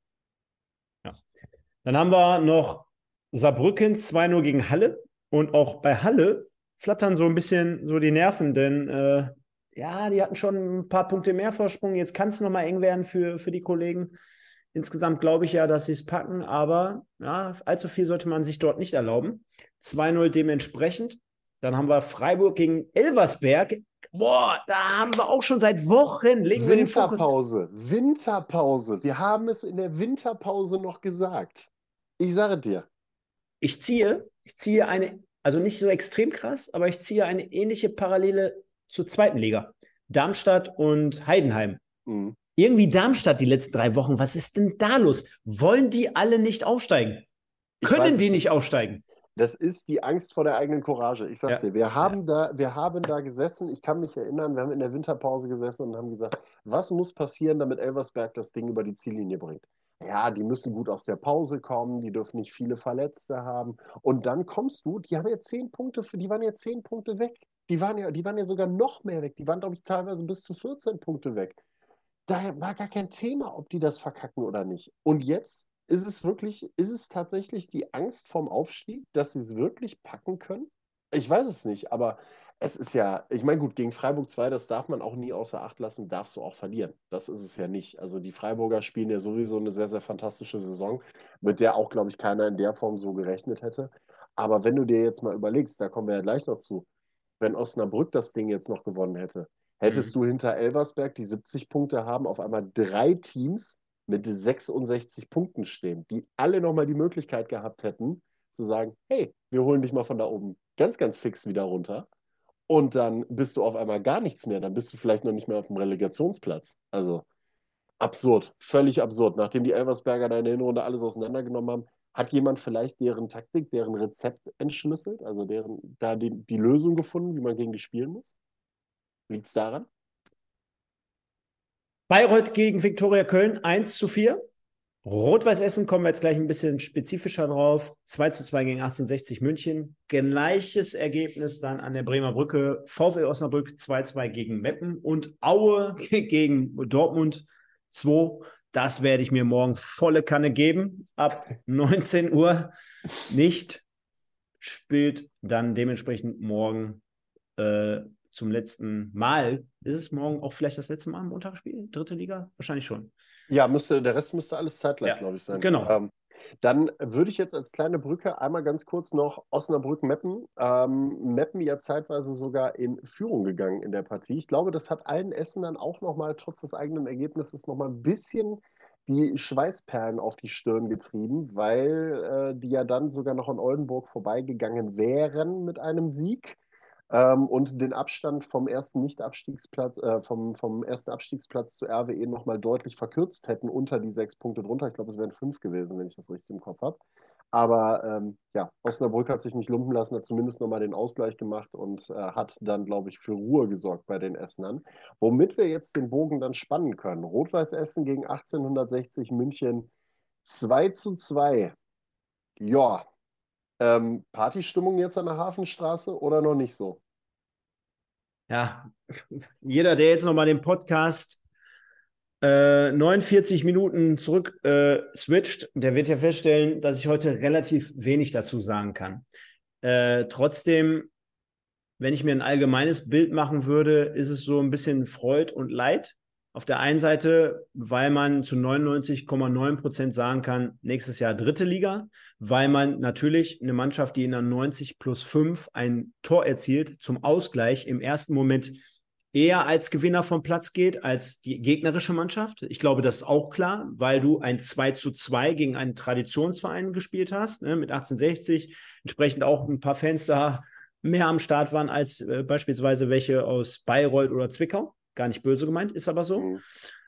Ja. Dann haben wir noch Saarbrücken 2-0 gegen Halle. Und auch bei Halle flattern so ein bisschen so die Nerven, denn äh, ja, die hatten schon ein paar Punkte mehr Vorsprung. Jetzt kann es nochmal eng werden für, für die Kollegen. Insgesamt glaube ich ja, dass sie es packen, aber ja, allzu viel sollte man sich dort nicht erlauben. 2-0 dementsprechend. Dann haben wir Freiburg gegen Elversberg. Boah, da haben wir auch schon seit Wochen legen wir den Winterpause, Winterpause. Wir haben es in der Winterpause noch gesagt. Ich sage dir. Ich ziehe, ich ziehe eine, also nicht so extrem krass, aber ich ziehe eine ähnliche Parallele zur zweiten Liga. Darmstadt und Heidenheim. Mhm. Irgendwie Darmstadt die letzten drei Wochen. Was ist denn da los? Wollen die alle nicht aufsteigen? Können die nicht aufsteigen? Das ist die Angst vor der eigenen Courage. Ich sag's ja. dir, wir haben, ja. da, wir haben da gesessen, ich kann mich erinnern, wir haben in der Winterpause gesessen und haben gesagt, was muss passieren, damit Elversberg das Ding über die Ziellinie bringt? Ja, die müssen gut aus der Pause kommen, die dürfen nicht viele Verletzte haben. Und dann kommst du, die haben ja zehn Punkte, die waren ja zehn Punkte weg. Die waren ja, die waren ja sogar noch mehr weg. Die waren, glaube ich, teilweise bis zu 14 Punkte weg da war gar kein Thema, ob die das verkacken oder nicht. Und jetzt ist es wirklich, ist es tatsächlich die Angst vorm Aufstieg, dass sie es wirklich packen können? Ich weiß es nicht, aber es ist ja, ich meine, gut, gegen Freiburg 2, das darf man auch nie außer Acht lassen, darfst du auch verlieren. Das ist es ja nicht. Also die Freiburger spielen ja sowieso eine sehr, sehr fantastische Saison, mit der auch, glaube ich, keiner in der Form so gerechnet hätte. Aber wenn du dir jetzt mal überlegst, da kommen wir ja gleich noch zu, wenn Osnabrück das Ding jetzt noch gewonnen hätte, hättest mhm. du hinter Elversberg, die 70 Punkte haben, auf einmal drei Teams mit 66 Punkten stehen, die alle nochmal die Möglichkeit gehabt hätten, zu sagen, hey, wir holen dich mal von da oben ganz, ganz fix wieder runter. Und dann bist du auf einmal gar nichts mehr. Dann bist du vielleicht noch nicht mehr auf dem Relegationsplatz. Also absurd, völlig absurd. Nachdem die Elversberger da in der Hinrunde alles auseinandergenommen haben, hat jemand vielleicht deren Taktik, deren Rezept entschlüsselt, also deren, da die, die Lösung gefunden, wie man gegen die spielen muss? Liegt es daran? Bayreuth gegen Viktoria Köln 1 zu 4. Rot-Weiß Essen kommen wir jetzt gleich ein bisschen spezifischer drauf. 2 zu 2 gegen 1860 München. Gleiches Ergebnis dann an der Bremer Brücke. VfL Osnabrück 2 2 gegen Meppen und Aue gegen Dortmund 2. Das werde ich mir morgen volle Kanne geben. Ab 19 Uhr nicht. Spielt dann dementsprechend morgen äh, zum letzten Mal. Ist es morgen auch vielleicht das letzte Mal am Montagsspiel? Dritte Liga? Wahrscheinlich schon. Ja, müsste, der Rest müsste alles zeitgleich, ja, glaube ich, sein. Genau. Ähm, dann würde ich jetzt als kleine Brücke einmal ganz kurz noch Osnabrück-Meppen. Ähm, Meppen ja zeitweise sogar in Führung gegangen in der Partie. Ich glaube, das hat allen Essen dann auch nochmal, trotz des eigenen Ergebnisses, nochmal ein bisschen die Schweißperlen auf die Stirn getrieben, weil äh, die ja dann sogar noch an Oldenburg vorbeigegangen wären mit einem Sieg ähm, und den Abstand vom ersten Nicht-Abstiegsplatz, äh, vom, vom ersten Abstiegsplatz zu RWE nochmal deutlich verkürzt hätten unter die sechs Punkte drunter. Ich glaube, es wären fünf gewesen, wenn ich das richtig im Kopf habe. Aber ähm, ja, Osnabrück hat sich nicht lumpen lassen, hat zumindest nochmal den Ausgleich gemacht und äh, hat dann, glaube ich, für Ruhe gesorgt bei den Essenern. Womit wir jetzt den Bogen dann spannen können. Rot-Weiß Essen gegen 1860 München 2 zu 2. Ja, ähm, Partystimmung jetzt an der Hafenstraße oder noch nicht so? Ja, jeder, der jetzt nochmal den Podcast äh, 49 Minuten zurück äh, switcht, der wird ja feststellen, dass ich heute relativ wenig dazu sagen kann. Äh, trotzdem, wenn ich mir ein allgemeines Bild machen würde, ist es so ein bisschen Freud und Leid. Auf der einen Seite, weil man zu 99,9 Prozent sagen kann, nächstes Jahr dritte Liga, weil man natürlich eine Mannschaft, die in der 90 plus 5 ein Tor erzielt, zum Ausgleich im ersten Moment eher als Gewinner vom Platz geht als die gegnerische Mannschaft. Ich glaube, das ist auch klar, weil du ein 2 zu 2 gegen einen Traditionsverein gespielt hast, ne, mit 1860, entsprechend auch ein paar Fans da mehr am Start waren als äh, beispielsweise welche aus Bayreuth oder Zwickau gar nicht böse gemeint, ist aber so, mhm.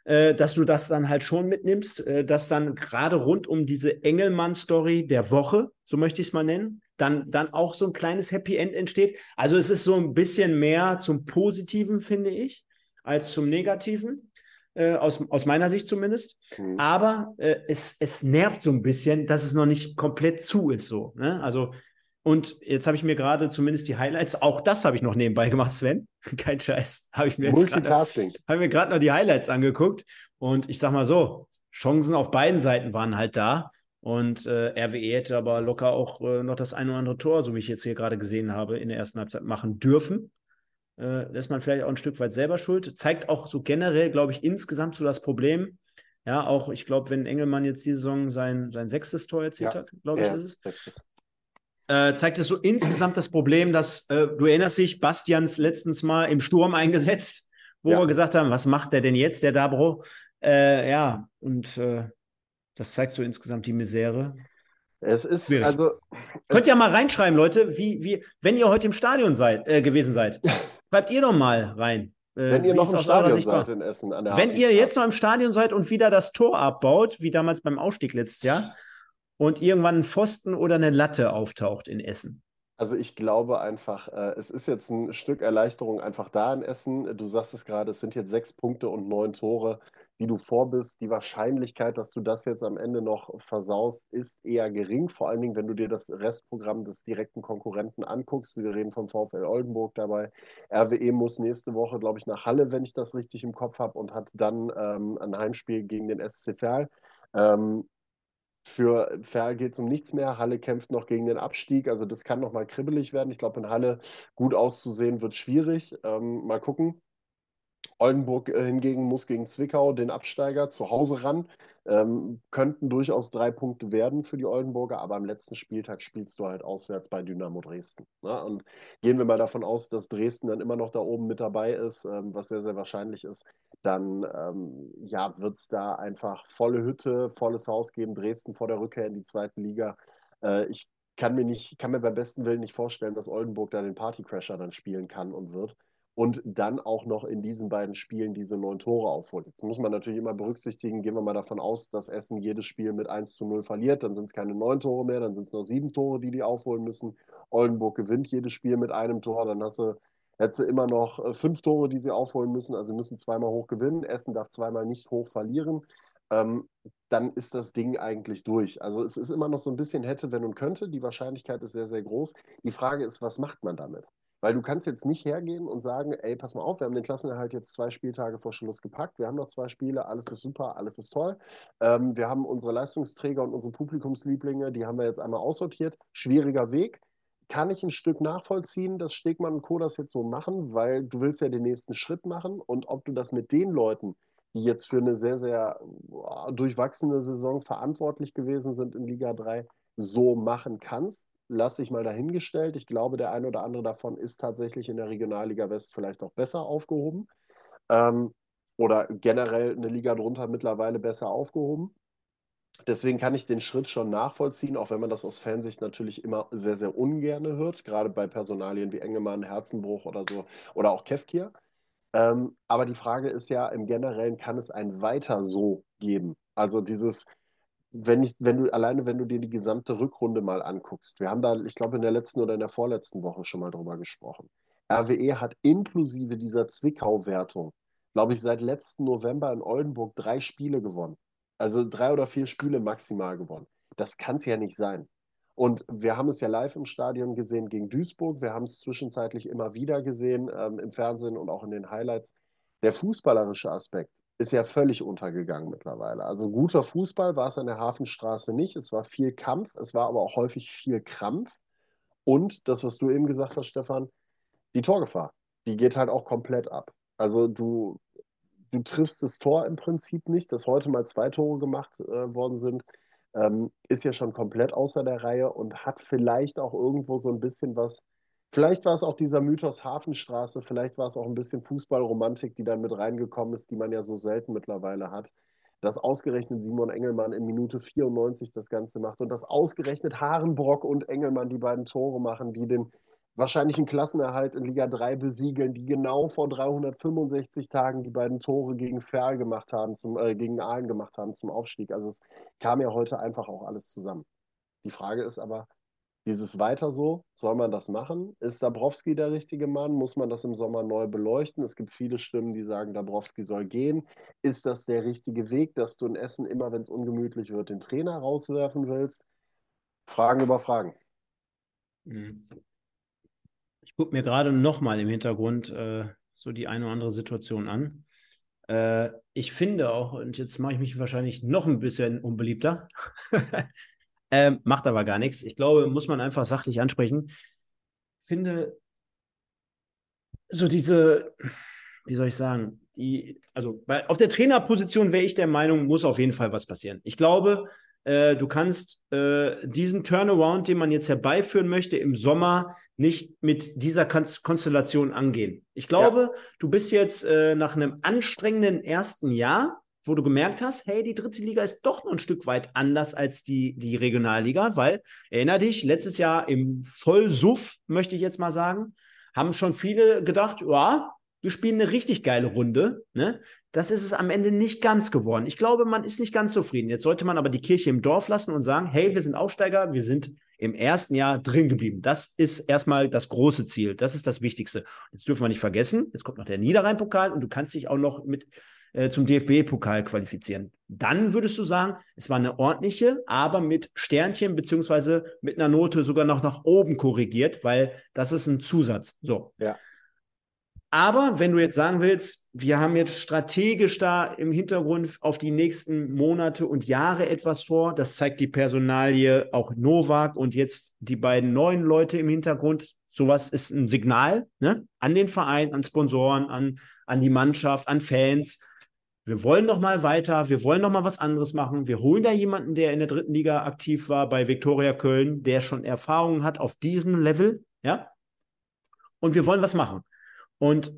äh, dass du das dann halt schon mitnimmst, äh, dass dann gerade rund um diese Engelmann-Story der Woche, so möchte ich es mal nennen, dann, dann auch so ein kleines Happy End entsteht. Also es ist so ein bisschen mehr zum Positiven, finde ich, als zum Negativen. Äh, aus, aus meiner Sicht zumindest. Mhm. Aber äh, es, es nervt so ein bisschen, dass es noch nicht komplett zu ist. So, ne? Also und jetzt habe ich mir gerade zumindest die Highlights, auch das habe ich noch nebenbei gemacht, Sven. Kein Scheiß. Habe ich mir jetzt Multitasking. Habe mir gerade noch die Highlights angeguckt. Und ich sag mal so, Chancen auf beiden Seiten waren halt da. Und äh, RWE hätte aber locker auch äh, noch das eine oder andere Tor, so wie ich jetzt hier gerade gesehen habe, in der ersten Halbzeit machen dürfen. Äh, ist man vielleicht auch ein Stück weit selber schuld. Zeigt auch so generell, glaube ich, insgesamt so das Problem. Ja, auch ich glaube, wenn Engelmann jetzt die Saison sein, sein sechstes Tor erzielt ja. hat, glaube ich, ja, ist es. Sechstes äh, zeigt es so insgesamt das Problem, dass äh, du erinnerst dich, Bastians letztens mal im Sturm eingesetzt, wo ja. wir gesagt haben, was macht der denn jetzt, der Dabro? Äh, ja, und äh, das zeigt so insgesamt die Misere. Es ist Schwierig. also. Könnt ihr mal reinschreiben, Leute, wie, wie, wenn ihr heute im Stadion seid, äh, gewesen seid, schreibt ihr doch mal rein. Wenn ihr noch im Stadion seid in Essen. wenn ihr jetzt noch im Stadion seid und wieder das Tor abbaut, wie damals beim Ausstieg letztes Jahr, und irgendwann ein Pfosten oder eine Latte auftaucht in Essen? Also ich glaube einfach, äh, es ist jetzt ein Stück Erleichterung einfach da in Essen. Du sagst es gerade, es sind jetzt sechs Punkte und neun Tore, wie du vor bist. Die Wahrscheinlichkeit, dass du das jetzt am Ende noch versaust, ist eher gering. Vor allen Dingen, wenn du dir das Restprogramm des direkten Konkurrenten anguckst. Wir reden vom VfL Oldenburg dabei. RWE muss nächste Woche, glaube ich, nach Halle, wenn ich das richtig im Kopf habe, und hat dann ähm, ein Heimspiel gegen den SC Verl. Ähm, Für Ferl geht es um nichts mehr. Halle kämpft noch gegen den Abstieg. Also das kann noch mal kribbelig werden. Ich glaube, in Halle gut auszusehen wird schwierig. Ähm, mal gucken. Oldenburg äh, hingegen muss gegen Zwickau, den Absteiger, zu Hause ran. Ähm, könnten durchaus drei Punkte werden für die Oldenburger, aber am letzten Spieltag spielst du halt auswärts bei Dynamo Dresden. Ne? Und gehen wir mal davon aus, dass Dresden dann immer noch da oben mit dabei ist, ähm, was sehr, sehr wahrscheinlich ist, dann ähm, ja, wird es da einfach volle Hütte, volles Haus geben. Dresden vor der Rückkehr in die zweite Liga. Äh, ich kann mir, nicht, kann mir beim besten Willen nicht vorstellen, dass Oldenburg da den Partycrasher dann spielen kann und wird und dann auch noch in diesen beiden Spielen diese neun Tore aufholt. Jetzt muss man natürlich immer berücksichtigen, gehen wir mal davon aus, dass Essen jedes Spiel mit 1 zu 0 verliert, dann sind es keine neun Tore mehr, dann sind es nur sieben Tore, die die aufholen müssen. Oldenburg gewinnt jedes Spiel mit einem Tor, dann hast du, hättest du immer noch äh, fünf Tore, die sie aufholen müssen, also müssen zweimal hoch gewinnen. Essen darf zweimal nicht hoch verlieren. Ähm, dann ist das Ding eigentlich durch. Also es ist immer noch so ein bisschen hätte, wenn und könnte. Die Wahrscheinlichkeit ist sehr, sehr groß. Die Frage ist, was macht man damit? Weil du kannst jetzt nicht hergehen und sagen, ey, pass mal auf, wir haben den Klassenerhalt jetzt zwei Spieltage vor Schluss gepackt, wir haben noch zwei Spiele, alles ist super, alles ist toll. Ähm, wir haben unsere Leistungsträger und unsere Publikumslieblinge, die haben wir jetzt einmal aussortiert. Schwieriger Weg. Kann ich ein Stück nachvollziehen, dass Stegmann und Co. das jetzt so machen, weil du willst ja den nächsten Schritt machen und ob du das mit den Leuten, die jetzt für eine sehr, sehr durchwachsene Saison verantwortlich gewesen sind in Liga 3, so machen kannst, lasse ich mal dahingestellt. Ich glaube, der eine oder andere davon ist tatsächlich in der Regionalliga West vielleicht auch besser aufgehoben. Ähm, oder generell eine Liga drunter mittlerweile besser aufgehoben. Deswegen kann ich den Schritt schon nachvollziehen, auch wenn man das aus Fansicht natürlich immer sehr, sehr ungerne hört, gerade bei Personalien wie Engemann, Herzenbruch oder so, oder auch Kefkir. Ähm, aber die Frage ist ja, im Generellen kann es ein Weiter so geben. Also dieses, wenn ich, wenn du, alleine wenn du dir die gesamte Rückrunde mal anguckst, wir haben da, ich glaube, in der letzten oder in der vorletzten Woche schon mal drüber gesprochen. RWE hat inklusive dieser Zwickau-Wertung, glaube ich, seit letzten November in Oldenburg drei Spiele gewonnen. Also drei oder vier Spiele maximal gewonnen. Das kann es ja nicht sein. Und wir haben es ja live im Stadion gesehen gegen Duisburg. Wir haben es zwischenzeitlich immer wieder gesehen ähm, im Fernsehen und auch in den Highlights. Der fußballerische Aspekt ist ja völlig untergegangen mittlerweile. Also guter Fußball war es an der Hafenstraße nicht. Es war viel Kampf, es war aber auch häufig viel Krampf. Und das, was du eben gesagt hast, Stefan, die Torgefahr, die geht halt auch komplett ab. Also du, du triffst das Tor im Prinzip nicht, dass heute mal zwei Tore gemacht äh, worden sind, ähm, ist ja schon komplett außer der Reihe und hat vielleicht auch irgendwo so ein bisschen was Vielleicht war es auch dieser Mythos Hafenstraße, vielleicht war es auch ein bisschen Fußballromantik, die dann mit reingekommen ist, die man ja so selten mittlerweile hat. Dass ausgerechnet Simon Engelmann in Minute 94 das Ganze macht und dass ausgerechnet Harenbrock und Engelmann die beiden Tore machen, die den wahrscheinlichen Klassenerhalt in Liga 3 besiegeln, die genau vor 365 Tagen die beiden Tore gegen Ferl gemacht haben, zum, äh, gegen Aalen gemacht haben zum Aufstieg. Also es kam ja heute einfach auch alles zusammen. Die Frage ist aber, dieses weiter so, soll man das machen? Ist Dabrowski der richtige Mann? Muss man das im Sommer neu beleuchten? Es gibt viele Stimmen, die sagen, Dabrowski soll gehen. Ist das der richtige Weg, dass du in Essen immer, wenn es ungemütlich wird, den Trainer rauswerfen willst? Fragen über Fragen. Mhm. Ich gucke mir gerade nochmal im Hintergrund äh, so die eine oder andere Situation an. Äh, ich finde auch, und jetzt mache ich mich wahrscheinlich noch ein bisschen unbeliebter, Ähm, macht aber gar nichts. Ich glaube, muss man einfach sachlich ansprechen. Finde so diese, wie soll ich sagen, die, also bei, auf der Trainerposition wäre ich der Meinung, muss auf jeden Fall was passieren. Ich glaube, äh, du kannst äh, diesen Turnaround, den man jetzt herbeiführen möchte, im Sommer nicht mit dieser Konstellation angehen. Ich glaube, ja. du bist jetzt äh, nach einem anstrengenden ersten Jahr wo du gemerkt hast, hey, die dritte Liga ist doch noch ein Stück weit anders als die, die Regionalliga, weil, erinner dich, letztes Jahr im Vollsuff, möchte ich jetzt mal sagen, haben schon viele gedacht, ja, wir spielen eine richtig geile Runde. Ne? Das ist es am Ende nicht ganz geworden. Ich glaube, man ist nicht ganz zufrieden. Jetzt sollte man aber die Kirche im Dorf lassen und sagen, hey, wir sind Aufsteiger, wir sind im ersten Jahr drin geblieben. Das ist erstmal das große Ziel. Das ist das Wichtigste. Jetzt dürfen wir nicht vergessen, jetzt kommt noch der Niederrhein-Pokal und du kannst dich auch noch mit äh, zum DFB-Pokal qualifizieren. Dann würdest du sagen, es war eine ordentliche, aber mit Sternchen beziehungsweise mit einer Note sogar noch nach oben korrigiert, weil das ist ein Zusatz. So. Ja. Aber wenn du jetzt sagen willst, wir haben jetzt strategisch da im Hintergrund auf die nächsten Monate und Jahre etwas vor, das zeigt die Personalie auch Novak und jetzt die beiden neuen Leute im Hintergrund. Sowas ist ein Signal ne? an den Verein, an Sponsoren, an, an die Mannschaft, an Fans. Wir wollen noch mal weiter, wir wollen noch mal was anderes machen. Wir holen da jemanden, der in der dritten Liga aktiv war bei Viktoria Köln, der schon Erfahrungen hat auf diesem Level, ja. Und wir wollen was machen. Und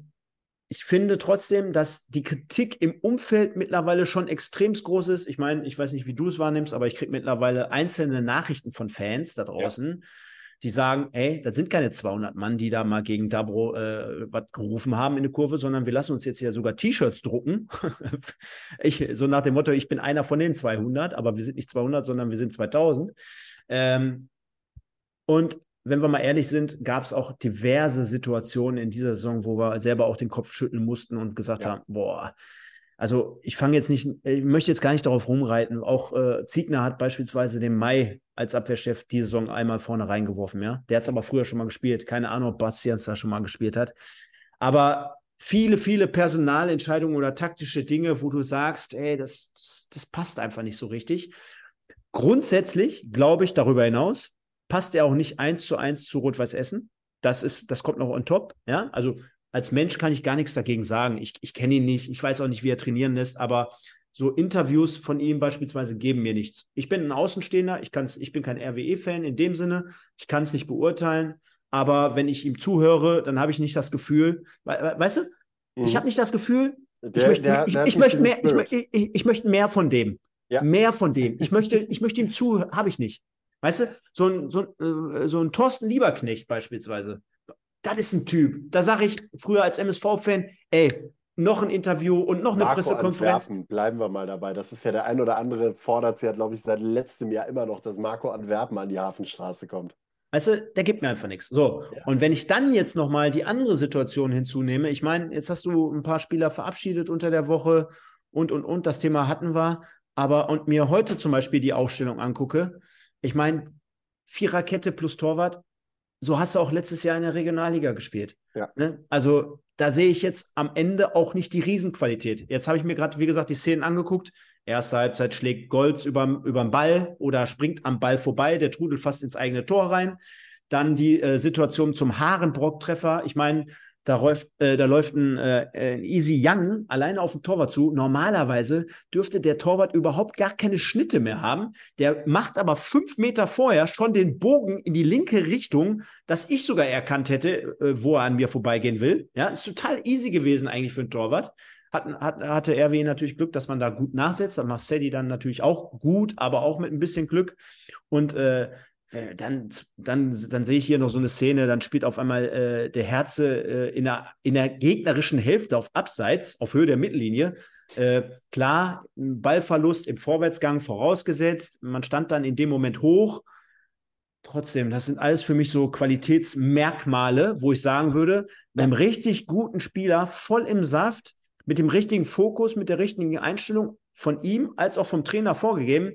ich finde trotzdem, dass die Kritik im Umfeld mittlerweile schon extremst groß ist. Ich meine, ich weiß nicht, wie du es wahrnimmst, aber ich kriege mittlerweile einzelne Nachrichten von Fans da draußen, ja. Die sagen, ey, das sind keine 200 Mann, die da mal gegen Dabro äh, was gerufen haben in der Kurve, sondern wir lassen uns jetzt ja sogar T-Shirts drucken. ich, so nach dem Motto, ich bin einer von den 200, aber wir sind nicht 200, sondern wir sind 2000. Ähm, und wenn wir mal ehrlich sind, gab es auch diverse Situationen in dieser Saison, wo wir selber auch den Kopf schütteln mussten und gesagt ja. haben, boah, also ich fange jetzt nicht, ich möchte jetzt gar nicht darauf rumreiten. Auch äh, Ziegner hat beispielsweise den Mai als Abwehrchef die Saison einmal vorne reingeworfen, ja. Der hat es aber früher schon mal gespielt. Keine Ahnung, ob Bastians da schon mal gespielt hat. Aber viele, viele Personalentscheidungen oder taktische Dinge, wo du sagst, ey, das, das, das passt einfach nicht so richtig. Grundsätzlich glaube ich darüber hinaus, passt er auch nicht eins zu eins zu Rot-Weiß Essen. Das ist, das kommt noch on top. Ja, also als Mensch kann ich gar nichts dagegen sagen. Ich, ich kenne ihn nicht, ich weiß auch nicht, wie er trainieren lässt, aber so Interviews von ihm beispielsweise geben mir nichts. Ich bin ein Außenstehender, ich, kann's, ich bin kein RWE-Fan in dem Sinne, ich kann es nicht beurteilen, aber wenn ich ihm zuhöre, dann habe ich nicht das Gefühl, we weißt du, mhm. ich habe nicht das Gefühl, der, ich möchte, der, ich, der ich möchte mehr, ich, ich, ich, möchte mehr von dem. Ja. Mehr von dem. Ich möchte, ich möchte ihm zu, habe ich nicht. Weißt du, so ein, so, äh, so ein Thorsten Lieberknecht beispielsweise. Das ist ein Typ. Da sage ich früher als MSV-Fan, ey, noch ein Interview und noch eine Marco Pressekonferenz. Antwerpen, bleiben wir mal dabei. Das ist ja der ein oder andere fordert ja, glaube ich, seit letztem Jahr immer noch, dass Marco Antwerpen an die Hafenstraße kommt. Weißt du, der gibt mir einfach nichts. So, ja. und wenn ich dann jetzt nochmal die andere Situation hinzunehme, ich meine, jetzt hast du ein paar Spieler verabschiedet unter der Woche und, und, und, das Thema hatten wir, aber und mir heute zum Beispiel die Aufstellung angucke, ich meine, Viererkette plus Torwart, so hast du auch letztes Jahr in der Regionalliga gespielt. Ja. Ne? Also da sehe ich jetzt am Ende auch nicht die Riesenqualität. Jetzt habe ich mir gerade, wie gesagt, die Szenen angeguckt. Erste Halbzeit schlägt Golds über, den Ball oder springt am Ball vorbei, der trudelt fast ins eigene Tor rein. Dann die äh, Situation zum Haarenbrock-Treffer. Ich meine, da läuft, äh, da läuft ein, äh, ein Easy Young alleine auf den Torwart zu. Normalerweise dürfte der Torwart überhaupt gar keine Schnitte mehr haben. Der macht aber fünf Meter vorher schon den Bogen in die linke Richtung, dass ich sogar erkannt hätte, äh, wo er an mir vorbeigehen will. Ja, ist total easy gewesen eigentlich für einen Torwart. Hat, hat, hatte RW natürlich Glück, dass man da gut nachsetzt. Dann macht Sadie dann natürlich auch gut, aber auch mit ein bisschen Glück. Und äh, dann, dann, dann sehe ich hier noch so eine Szene, dann spielt auf einmal äh, der Herze äh, in, der, in der gegnerischen Hälfte auf Abseits, auf Höhe der Mittellinie. Äh, klar, Ballverlust im Vorwärtsgang vorausgesetzt. Man stand dann in dem Moment hoch. Trotzdem, das sind alles für mich so Qualitätsmerkmale, wo ich sagen würde, einem richtig guten Spieler voll im Saft, mit dem richtigen Fokus, mit der richtigen Einstellung von ihm als auch vom Trainer vorgegeben,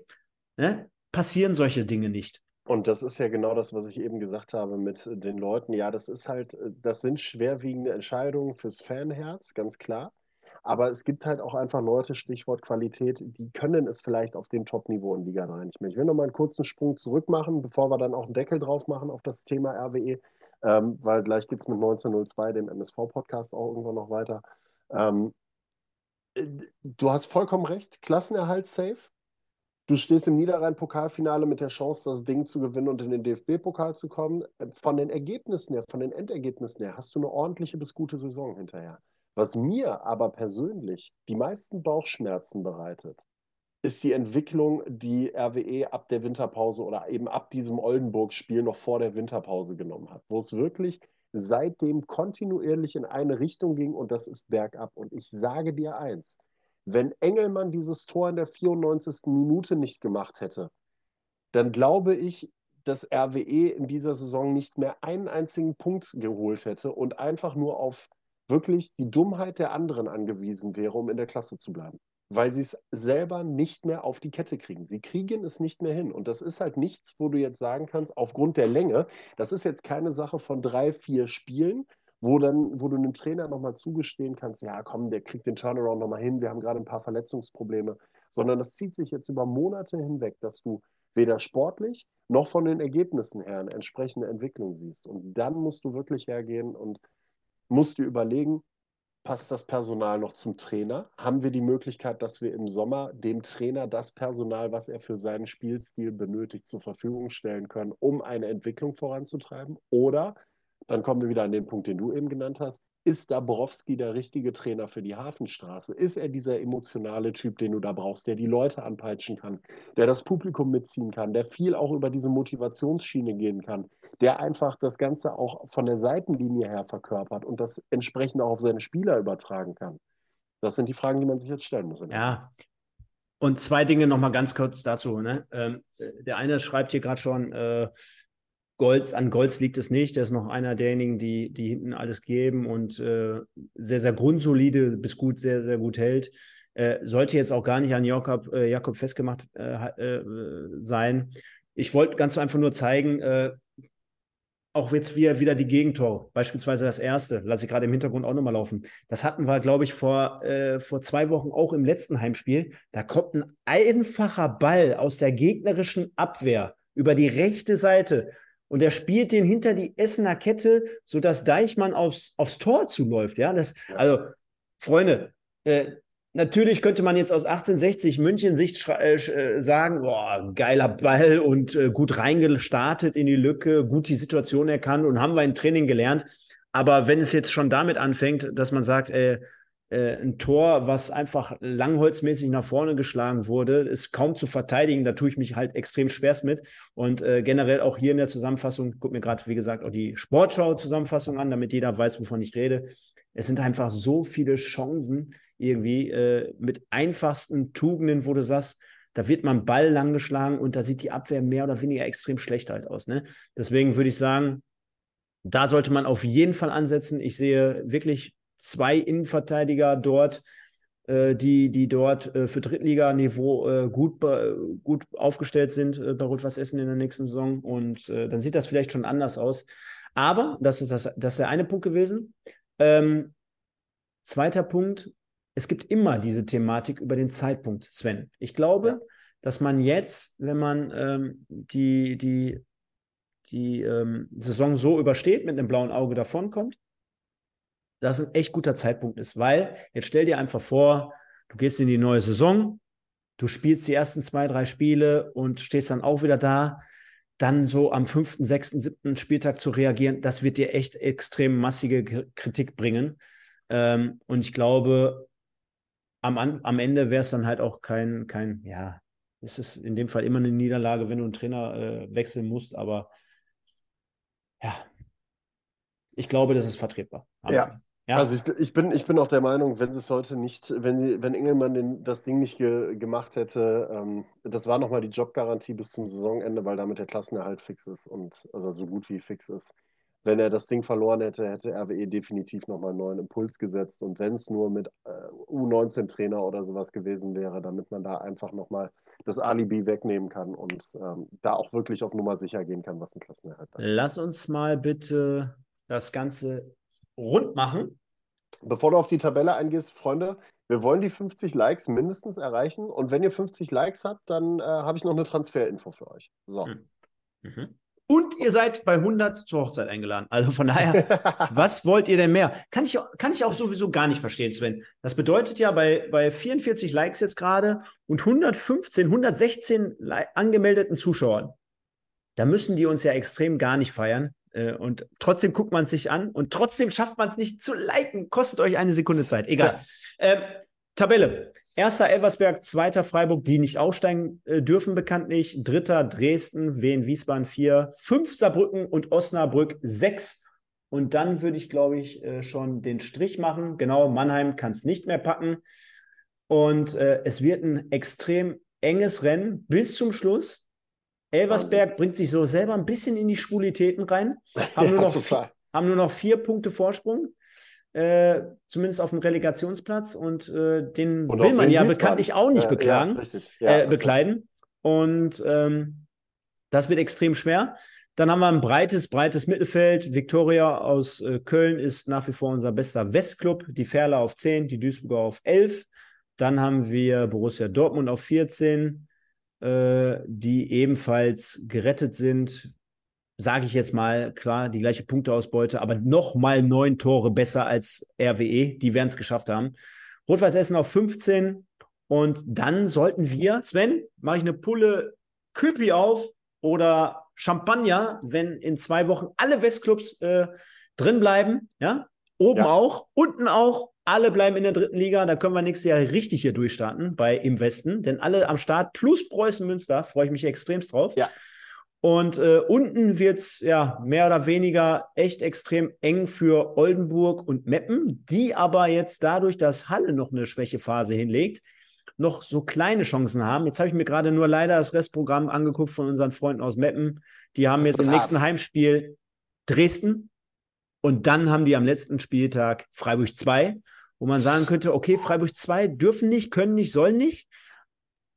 ne, passieren solche Dinge nicht. Und das ist ja genau das, was ich eben gesagt habe mit den Leuten. Ja, das ist halt, das sind schwerwiegende Entscheidungen fürs Fanherz, ganz klar. Aber es gibt halt auch einfach Leute, Stichwort Qualität, die können es vielleicht auf dem Top-Niveau in Liga 3 nicht mehr. Ich will noch mal einen kurzen Sprung zurück machen, bevor wir dann auch einen Deckel drauf machen auf das Thema RWE, ähm, weil gleich geht es mit 1902, dem MSV-Podcast, auch irgendwann noch weiter. Ähm, äh, du hast vollkommen recht, Klassenerhalt safe. Du stehst im Niederrhein-Pokalfinale mit der Chance, das Ding zu gewinnen und in den DFB-Pokal zu kommen. Von den Ergebnissen her, von den Endergebnissen her, hast du eine ordentliche bis gute Saison hinterher. Was mir aber persönlich die meisten Bauchschmerzen bereitet, ist die Entwicklung, die RWE ab der Winterpause oder eben ab diesem Oldenburg-Spiel noch vor der Winterpause genommen hat, wo es wirklich seitdem kontinuierlich in eine Richtung ging und das ist bergab. Und ich sage dir eins, wenn Engelmann dieses Tor in der 94. Minute nicht gemacht hätte, dann glaube ich, dass RWE in dieser Saison nicht mehr einen einzigen Punkt geholt hätte und einfach nur auf wirklich die Dummheit der anderen angewiesen wäre, um in der Klasse zu bleiben. Weil sie es selber nicht mehr auf die Kette kriegen. Sie kriegen es nicht mehr hin. Und das ist halt nichts, wo du jetzt sagen kannst, aufgrund der Länge, das ist jetzt keine Sache von drei, vier Spielen, wo dann, wo du einem Trainer nochmal zugestehen kannst, ja komm, der kriegt den Turnaround nochmal hin, wir haben gerade ein paar Verletzungsprobleme, sondern das zieht sich jetzt über Monate hinweg, dass du weder sportlich noch von den Ergebnissen her eine entsprechende Entwicklung siehst. Und dann musst du wirklich hergehen und musst dir überlegen, passt das Personal noch zum Trainer? Haben wir die Möglichkeit, dass wir im Sommer dem Trainer das Personal, was er für seinen Spielstil benötigt, zur Verfügung stellen können, um eine Entwicklung voranzutreiben? Oder, dann kommen wir wieder an den Punkt, den du eben genannt hast, ist Dabrowski der richtige Trainer für die Hafenstraße? Ist er dieser emotionale Typ, den du da brauchst, der die Leute anpeitschen kann, der das Publikum mitziehen kann, der viel auch über diese Motivationsschiene gehen kann, der einfach das Ganze auch von der Seitenlinie her verkörpert und das entsprechend auch auf seine Spieler übertragen kann? Das sind die Fragen, die man sich jetzt stellen muss. Ja. Und zwei Dinge nochmal ganz kurz dazu. Ne? Ähm, der eine schreibt hier gerade schon, äh, Golds, an Golds liegt es nicht. Der ist noch einer derjenigen, die, die hinten alles geben und äh, sehr, sehr grundsolide bis gut, sehr, sehr gut hält. Äh, sollte jetzt auch gar nicht an Jakob, äh, Jakob festgemacht äh, äh, sein. Ich wollte ganz einfach nur zeigen, äh, auch jetzt wieder, wieder die Gegentore, beispielsweise das erste, lasse ich gerade im Hintergrund auch nochmal laufen. Das hatten wir, glaube ich, vor, vor zwei Wochen auch im letzten Heimspiel. Da kommt ein einfacher Ball aus der gegnerischen Abwehr über die rechte Seite und er spielt den hinter die Essener Kette, sodass Deichmann aufs, aufs Tor zuläuft. Ja, das, also, Freunde, äh, natürlich könnte man jetzt aus 1860 München Sicht äh, äh, sagen, boah, geiler Ball und äh, gut reingestartet in die Lücke, gut die Situation erkannt und haben wir im Training gelernt. Aber wenn es jetzt schon damit anfängt, dass man sagt, äh, äh, ein Tor, was einfach langholzmäßig nach vorne geschlagen wurde, ist kaum zu verteidigen. Da tue ich mich halt extrem schwerst mit. Und äh, generell auch hier in der Zusammenfassung, guck mir gerade, wie gesagt, auch die Sportschau-Zusammenfassung an, damit jeder weiß, wovon ich rede. Es sind einfach so viele Chancen irgendwie äh, mit einfachsten Tugenden, wo du sagst, da wird man Ball langgeschlagen und da sieht die Abwehr mehr oder weniger extrem schlecht halt aus. Ne? Deswegen würde ich sagen, da sollte man auf jeden Fall ansetzen. Ich sehe wirklich zwei Innenverteidiger dort, äh, die, die dort äh, für Drittliganiveau äh, gut, gut aufgestellt sind bei Rot-Weiß Essen in der nächsten Saison. Und dann sieht das vielleicht schon anders aus. Aber das ist, das, das ist der eine Punkt gewesen. Ähm, zweiter Punkt, es gibt immer diese Thematik über den Zeitpunkt, Sven. Ich glaube, ja. dass man jetzt, wenn man ähm, die, die, die ähm, Saison so übersteht, mit einem blauen Auge davonkommt, das ein echt guter Zeitpunkt ist, weil jetzt stell dir einfach vor, du gehst in die neue Saison, du spielst die ersten zwei, drei Spiele und stehst dann auch wieder da, dann so am fünften, sechsten, siebten Spieltag zu reagieren, das wird dir echt extrem massige Kritik bringen. Ähm, und ich glaube, am, am Ende wäre es dann halt auch kein, kein, ja, es ist in dem Fall immer eine Niederlage, wenn du einen Trainer äh, wechseln musst, aber ja, ich glaube, das ist vertretbar. Ja, ja. Also ich, ich, bin, ich bin auch der Meinung, wenn sie es heute nicht, wenn, sie, wenn Engelmann den, das Ding nicht ge, gemacht hätte, ähm, das war nochmal die Jobgarantie bis zum Saisonende, weil damit der Klassenerhalt fix ist und oder so gut wie fix ist. Wenn er das Ding verloren hätte, hätte RWE definitiv nochmal einen neuen Impuls gesetzt. Und wenn es nur mit äh, U19-Trainer oder sowas gewesen wäre, damit man da einfach nochmal das Alibi wegnehmen kann und ähm, da auch wirklich auf Nummer sicher gehen kann, was ein Klassenerhalt ist. Lass uns mal bitte das Ganze rund machen. Bevor du auf die Tabelle eingehst, Freunde, wir wollen die 50 Likes mindestens erreichen. Und wenn ihr 50 Likes habt, dann äh, habe ich noch eine Transferinfo für euch. So. Hm. Mhm. Und ihr seid bei 100 zur Hochzeit eingeladen. Also von daher, was wollt ihr denn mehr? Kann ich, kann ich auch sowieso gar nicht verstehen, Sven. Das bedeutet ja bei, bei 44 Likes jetzt gerade und 115, 116 angemeldeten Zuschauern, da müssen die uns ja extrem gar nicht feiern. Äh, und trotzdem guckt man es sich an und trotzdem schafft man es nicht zu liken. Kostet euch eine Sekunde Zeit. Egal. Ähm, Tabelle. Erster Elversberg, zweiter Freiburg, die nicht aufsteigen äh, dürfen, bekanntlich. Dritter Dresden, Wien, Wiesbaden vier, fünf Saarbrücken und Osnabrück sechs. Und dann würde ich, glaube ich, äh, schon den Strich machen. Genau, Mannheim kann es nicht mehr packen. Und äh, es wird ein extrem enges Rennen bis zum Schluss. Elversberg bringt sich so selber ein bisschen in die Schwulitäten rein. Haben, ja, nur, noch vier, haben nur noch vier Punkte Vorsprung. Äh, zumindest auf dem Relegationsplatz und äh, den und will man ja bekanntlich auch nicht beklagen, ja, ja, äh, bekleiden. Und ähm, das wird extrem schwer. Dann haben wir ein breites, breites Mittelfeld. Viktoria aus äh, Köln ist nach wie vor unser bester Westclub. Die Ferle auf 10, die Duisburger auf 11. Dann haben wir Borussia Dortmund auf 14, äh, die ebenfalls gerettet sind. Sage ich jetzt mal, klar, die gleiche Punkteausbeute, aber nochmal neun Tore besser als RWE. Die werden es geschafft haben. Rot-Weiß Essen auf 15. Und dann sollten wir, Sven, mache ich eine Pulle Köpi auf oder Champagner, wenn in zwei Wochen alle Westclubs äh, drin bleiben, ja, oben ja. auch, unten auch, alle bleiben in der dritten Liga, da können wir nächstes Jahr richtig hier durchstarten bei im Westen, denn alle am Start plus Preußen Münster, freue ich mich extremst drauf. Ja. Und äh, unten wird es ja mehr oder weniger echt extrem eng für Oldenburg und Meppen, die aber jetzt dadurch, dass Halle noch eine Schwächephase hinlegt, noch so kleine Chancen haben. Jetzt habe ich mir gerade nur leider das Restprogramm angeguckt von unseren Freunden aus Meppen. Die haben jetzt im nächsten Heimspiel Dresden und dann haben die am letzten Spieltag Freiburg 2, wo man sagen könnte, okay, Freiburg 2 dürfen nicht, können nicht, sollen nicht.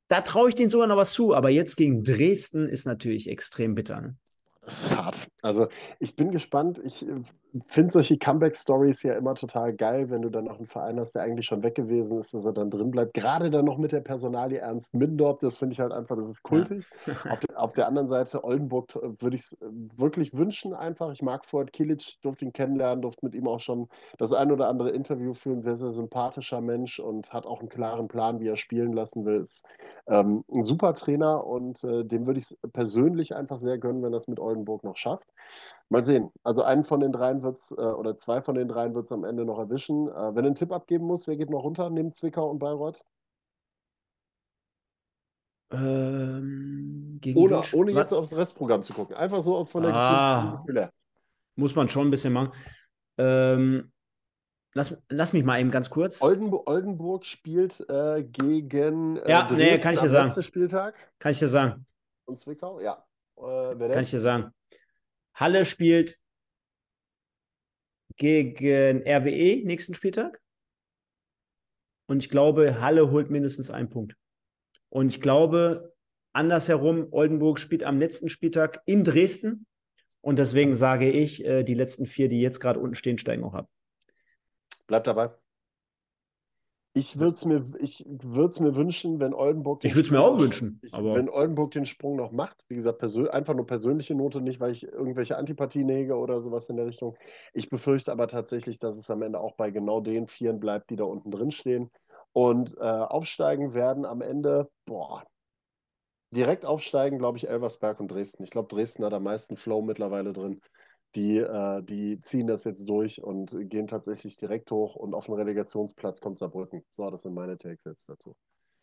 Da traue ich denen sogar noch was zu, aber jetzt gegen Dresden ist natürlich extrem bitter. Ne? Das ist hart. Also ich bin gespannt. Ich äh, finde solche Comeback-Stories ja immer total geil, wenn du dann auch einen Verein hast, der eigentlich schon weg gewesen ist, dass er dann drin bleibt. Gerade dann noch mit der Personalie Ernst Mindorp, das finde ich halt einfach, das ist kultig. Ja. auf, der, auf, der, anderen Seite, Oldenburg würde ich es äh, wirklich wünschen einfach. Ich mag Fuad Kilic, durfte ihn kennenlernen, durfte mit ihm auch schon das ein oder andere Interview führen. Sehr, sehr sympathischer Mensch und hat auch einen klaren Plan, wie er spielen lassen will. Ist ähm, ein super Trainer und äh, dem würde ich es persönlich einfach sehr gönnen, wenn er es mit Oldenburg noch schafft. Mal sehen. Also einen von den dreien wird es, äh, oder zwei von den dreien wird es am Ende noch erwischen. Äh, wenn du einen Tipp abgeben muss, wer geht noch runter neben Zwickau und Bayreuth? Ähm, ohne, ohne jetzt aufs Restprogramm zu gucken. Einfach so von der ah, Gefühl her. Muss man schon ein bisschen machen. Ähm, lass, lass mich mal eben ganz kurz. Oldenburg, Oldenburg spielt äh, gegen äh, ja, Dresden nee, kann ich dir sagen. Spieltag. Kann ich dir sagen. Und Zwickau, ja. Äh, kann ich dir sagen. Halle spielt gegen RWE nächsten Spieltag. Und ich glaube, Halle holt mindestens einen Punkt. Und ich glaube, andersherum, Oldenburg spielt am letzten Spieltag in Dresden. Und deswegen sage ich, äh, die letzten vier, die jetzt gerade unten stehen, steigen auch ab. Bleibt dabei. Ich würde es mir, mir wünschen, wenn Oldenburg. ich würde es mir auch wünschen. Ich, wenn Oldenburg den Sprung noch macht, wie gesagt, einfach nur persönliche Note, nicht weil ich irgendwelche Antipathien hege oder sowas in der Richtung. Ich befürchte aber tatsächlich, dass es am Ende auch bei genau den Vieren bleibt, die da unten drin stehen. Und äh, aufsteigen werden am Ende, boah, direkt aufsteigen, glaube ich, Elversberg und Dresden. Ich glaube, Dresden hat am meisten Flow mittlerweile drin die, äh, die ziehen das jetzt durch und gehen tatsächlich direkt hoch und auf den Relegationsplatz kommt Saarbrücken. So, das sind meine Takes jetzt dazu.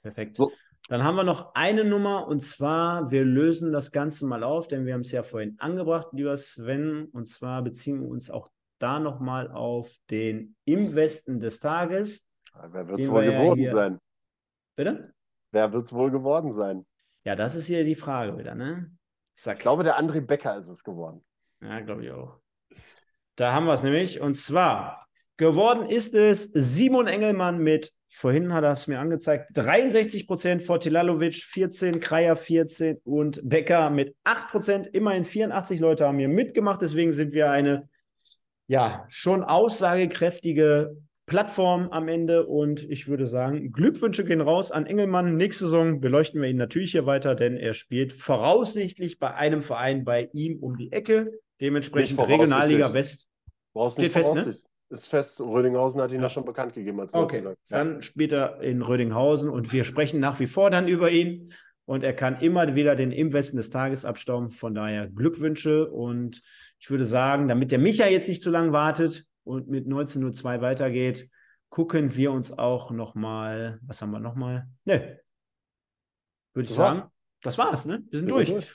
Perfekt. So. Dann haben wir noch eine Nummer und zwar, wir lösen das Ganze mal auf, denn wir haben es ja vorhin angebracht, lieber Sven, und zwar beziehen wir uns auch da nochmal auf den Im Westen des Tages. Ja, wer wird es wohl geworden ja sein? Bitte? Wer wird es wohl geworden sein? Ja, das ist hier die Frage wieder, ne? Zack. Ich glaube, der André Becker ist es geworden. Ja, glaube ich auch. Da haben wir es nämlich. Und zwar geworden ist es Simon Engelmann mit, vorhin hat er es mir angezeigt, 63 Prozent, Fortilalovic 14, Kreier 14 und Becker mit 8 Prozent. Immerhin 84 Leute haben hier mitgemacht. Deswegen sind wir eine, ja, schon aussagekräftige Plattform am Ende. Und ich würde sagen, Glückwünsche gehen raus an Engelmann. Nächste Saison beleuchten wir ihn natürlich hier weiter, denn er spielt voraussichtlich bei einem Verein bei ihm um die Ecke. Dementsprechend Regionalliga West. Brauchst Steht fest, ne? Ist fest. Rödinghausen hat ihn ja. schon bekannt gegeben als Okay, ja. dann spielt er in Rödinghausen und wir sprechen nach wie vor dann über ihn. Und er kann immer wieder den im Westen des Tages abstauben. Von daher Glückwünsche. Und ich würde sagen, damit der Micha jetzt nicht zu lange wartet und mit 19.02 Uhr weitergeht, gucken wir uns auch nochmal, was haben wir nochmal? Ne. Würde ich das sagen, war's. das war's, ne? Wir sind wir durch. Sind durch.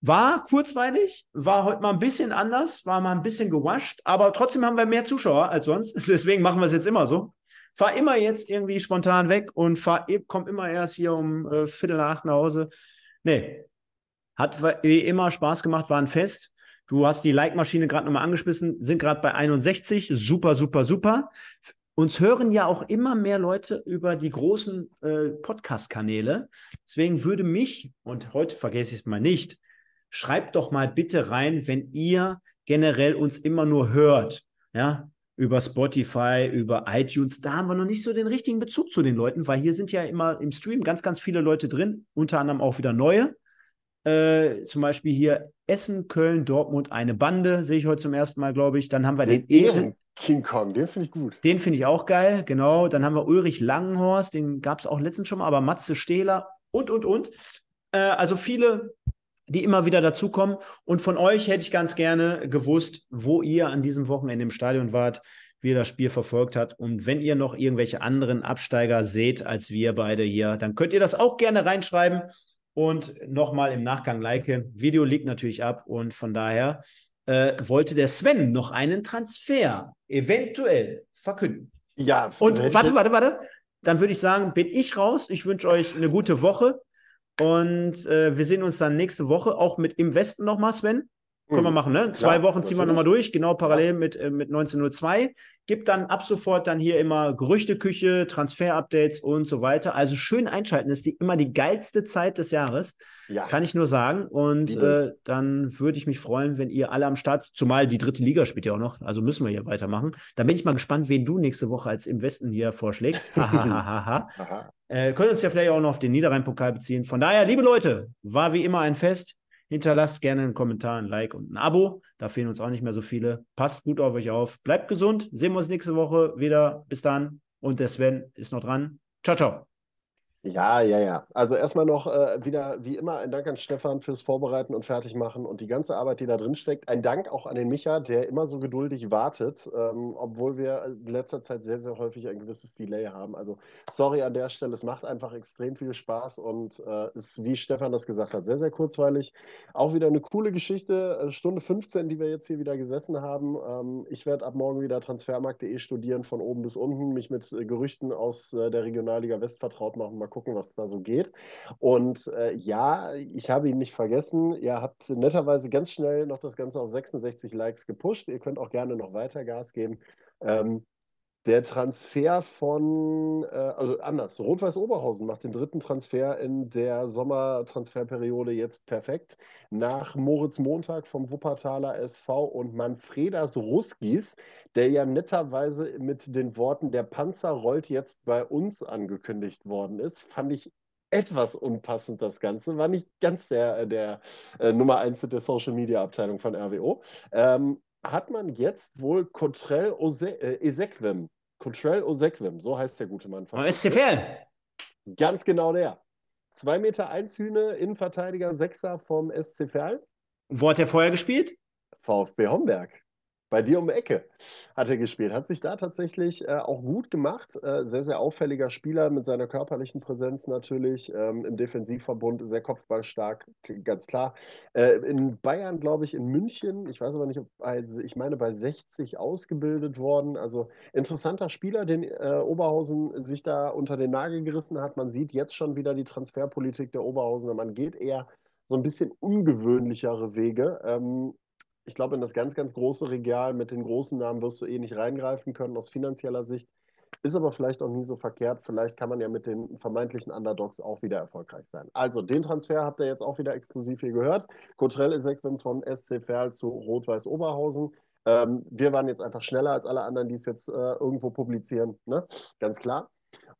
War kurzweilig, war heute mal ein bisschen anders, war mal ein bisschen gewascht, aber trotzdem haben wir mehr Zuschauer als sonst. Deswegen machen wir es jetzt immer so. Fahr immer jetzt irgendwie spontan weg und fahr, e, komm immer erst hier um äh, Viertel nach nach Hause. Nee, hat wie immer Spaß gemacht, war ein Fest. Du hast die Like-Maschine gerade nochmal angeschmissen, sind gerade bei 61. Super, super, super. Uns hören ja auch immer mehr Leute über die großen äh, Podcast-Kanäle. Deswegen würde mich, und heute vergesse ich es mal nicht, schreibt doch mal bitte rein, wenn ihr generell uns immer nur hört. Ja, über Spotify, über iTunes, da haben wir noch nicht so den richtigen Bezug zu den Leuten, weil hier sind ja immer im Stream ganz, ganz viele Leute drin, unter anderem auch wieder neue. Äh, zum Beispiel hier Essen, Köln, Dortmund, eine Bande, sehe ich heute zum ersten Mal, glaube ich. Dann haben wir den, den Ehren. King Kong, den finde ich gut. Den finde ich auch geil, genau. Dann haben wir Ulrich Langenhorst, den gab es auch letztens schon mal, aber Matze Stehler und, und, und. Äh, also viele, die immer wieder dazukommen. Und von euch hätte ich ganz gerne gewusst, wo ihr an diesem Wochenende im Stadion wart, wie ihr das Spiel verfolgt habt. Und wenn ihr noch irgendwelche anderen Absteiger seht als wir beide hier, dann könnt ihr das auch gerne reinschreiben und nochmal im Nachgang liken. Video liegt natürlich ab und von daher äh, wollte der Sven noch einen Transfer eventuell verkünden. Ja. Und warte, warte, warte. Dann würde ich sagen, bin ich raus. Ich wünsche euch eine gute Woche. Und äh, wir sehen uns dann nächste Woche auch mit im Westen nochmal, Sven. Können wir mhm. machen, ne? Zwei ja, Wochen ziehen wir nochmal durch, genau parallel mit, äh, mit 1902. Gibt dann ab sofort dann hier immer Gerüchteküche, Transfer-Updates und so weiter. Also schön einschalten, das ist die, immer die geilste Zeit des Jahres. Ja. Kann ich nur sagen. Und äh, dann würde ich mich freuen, wenn ihr alle am Start, zumal die dritte Liga spielt ja auch noch, also müssen wir hier weitermachen. Da bin ich mal gespannt, wen du nächste Woche als im Westen hier vorschlägst. Hahaha. äh, können uns ja vielleicht auch noch auf den Niederrhein-Pokal beziehen. Von daher, liebe Leute, war wie immer ein Fest. Hinterlasst gerne einen Kommentar, ein Like und ein Abo. Da fehlen uns auch nicht mehr so viele. Passt gut auf euch auf. Bleibt gesund. Sehen wir uns nächste Woche wieder. Bis dann. Und der Sven ist noch dran. Ciao, ciao. Ja, ja, ja. Also erstmal noch äh, wieder, wie immer, ein Dank an Stefan fürs Vorbereiten und Fertigmachen und die ganze Arbeit, die da drin steckt. Ein Dank auch an den Micha, der immer so geduldig wartet, ähm, obwohl wir in letzter Zeit sehr, sehr häufig ein gewisses Delay haben. Also sorry an der Stelle, es macht einfach extrem viel Spaß und äh, ist, wie Stefan das gesagt hat, sehr, sehr kurzweilig. Auch wieder eine coole Geschichte, äh, Stunde 15, die wir jetzt hier wieder gesessen haben. Ähm, ich werde ab morgen wieder transfermarkt.de studieren, von oben bis unten, mich mit äh, Gerüchten aus äh, der Regionalliga West vertraut machen. Mal gucken, was da so geht. Und äh, ja, ich habe ihn nicht vergessen. Ihr habt netterweise ganz schnell noch das Ganze auf 66 Likes gepusht. Ihr könnt auch gerne noch weiter Gas geben. Ähm, der Transfer von, äh, also anders, Rot-Weiß Oberhausen macht den dritten Transfer in der Sommertransferperiode jetzt perfekt. Nach Moritz Montag vom Wuppertaler SV und Manfredas Ruskis, der ja netterweise mit den Worten der Panzer rollt jetzt bei uns angekündigt worden ist, fand ich etwas unpassend das Ganze. War nicht ganz der, der äh, Nummer 1 der Social Media Abteilung von RWO. Ähm, hat man jetzt wohl Cotrell äh, Esequem Contrell Osequim, so heißt der gute Mann. Von SCFL. Ganz genau der. 2 Meter 1 Hühne, Innenverteidiger, Sechser vom SC Verl. Wo hat er vorher gespielt? VfB Homberg bei dir um die Ecke hat er gespielt. Hat sich da tatsächlich äh, auch gut gemacht. Äh, sehr, sehr auffälliger Spieler mit seiner körperlichen Präsenz natürlich. Ähm, Im Defensivverbund sehr kopfballstark, ganz klar. Äh, in Bayern, glaube ich, in München, ich weiß aber nicht, ob also ich meine bei 60 ausgebildet worden. Also interessanter Spieler, den äh, Oberhausen sich da unter den Nagel gerissen hat. Man sieht jetzt schon wieder die Transferpolitik der Oberhausener. Man geht eher so ein bisschen ungewöhnlichere Wege. Ähm, ich glaube, in das ganz, ganz große Regal mit den großen Namen wirst du eh nicht reingreifen können aus finanzieller Sicht. Ist aber vielleicht auch nie so verkehrt. Vielleicht kann man ja mit den vermeintlichen Underdogs auch wieder erfolgreich sein. Also, den Transfer habt ihr jetzt auch wieder exklusiv hier gehört. Cotrell Esequim von SC Verl zu Rot-Weiß Oberhausen. Ähm, wir waren jetzt einfach schneller als alle anderen, die es jetzt äh, irgendwo publizieren. Ne? Ganz klar.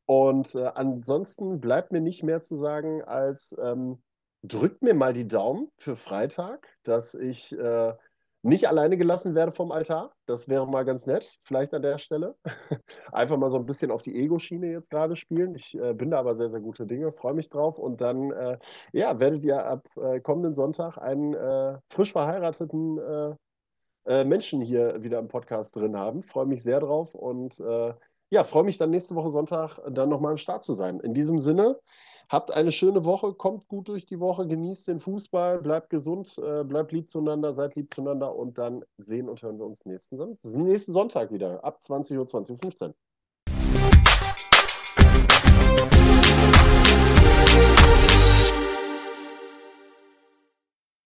Und äh, ansonsten bleibt mir nicht mehr zu sagen, als ähm, drückt mir mal die Daumen für Freitag, dass ich äh, nicht alleine gelassen werde vom Altar. Das wäre mal ganz nett, vielleicht an der Stelle. Einfach mal so ein bisschen auf die Ego-Schiene jetzt gerade spielen. Ich äh, bin da aber sehr, sehr gute Dinge, freue mich drauf. Und dann, äh, ja, werdet ihr ab äh, kommenden Sonntag einen äh, frisch verheirateten äh, äh, Menschen hier wieder im Podcast drin haben. Freue mich sehr drauf und ja, freue mich dann nächste Woche Sonntag dann nochmal am Start zu sein. In diesem Sinne, Habt eine schöne Woche, kommt gut durch die Woche, genießt den Fußball, bleibt gesund, äh, bleibt lieb zueinander, seid lieb zueinander und dann sehen und hören wir uns nächsten, nächsten Sonntag wieder ab 20 Uhr, 20.15 Uhr.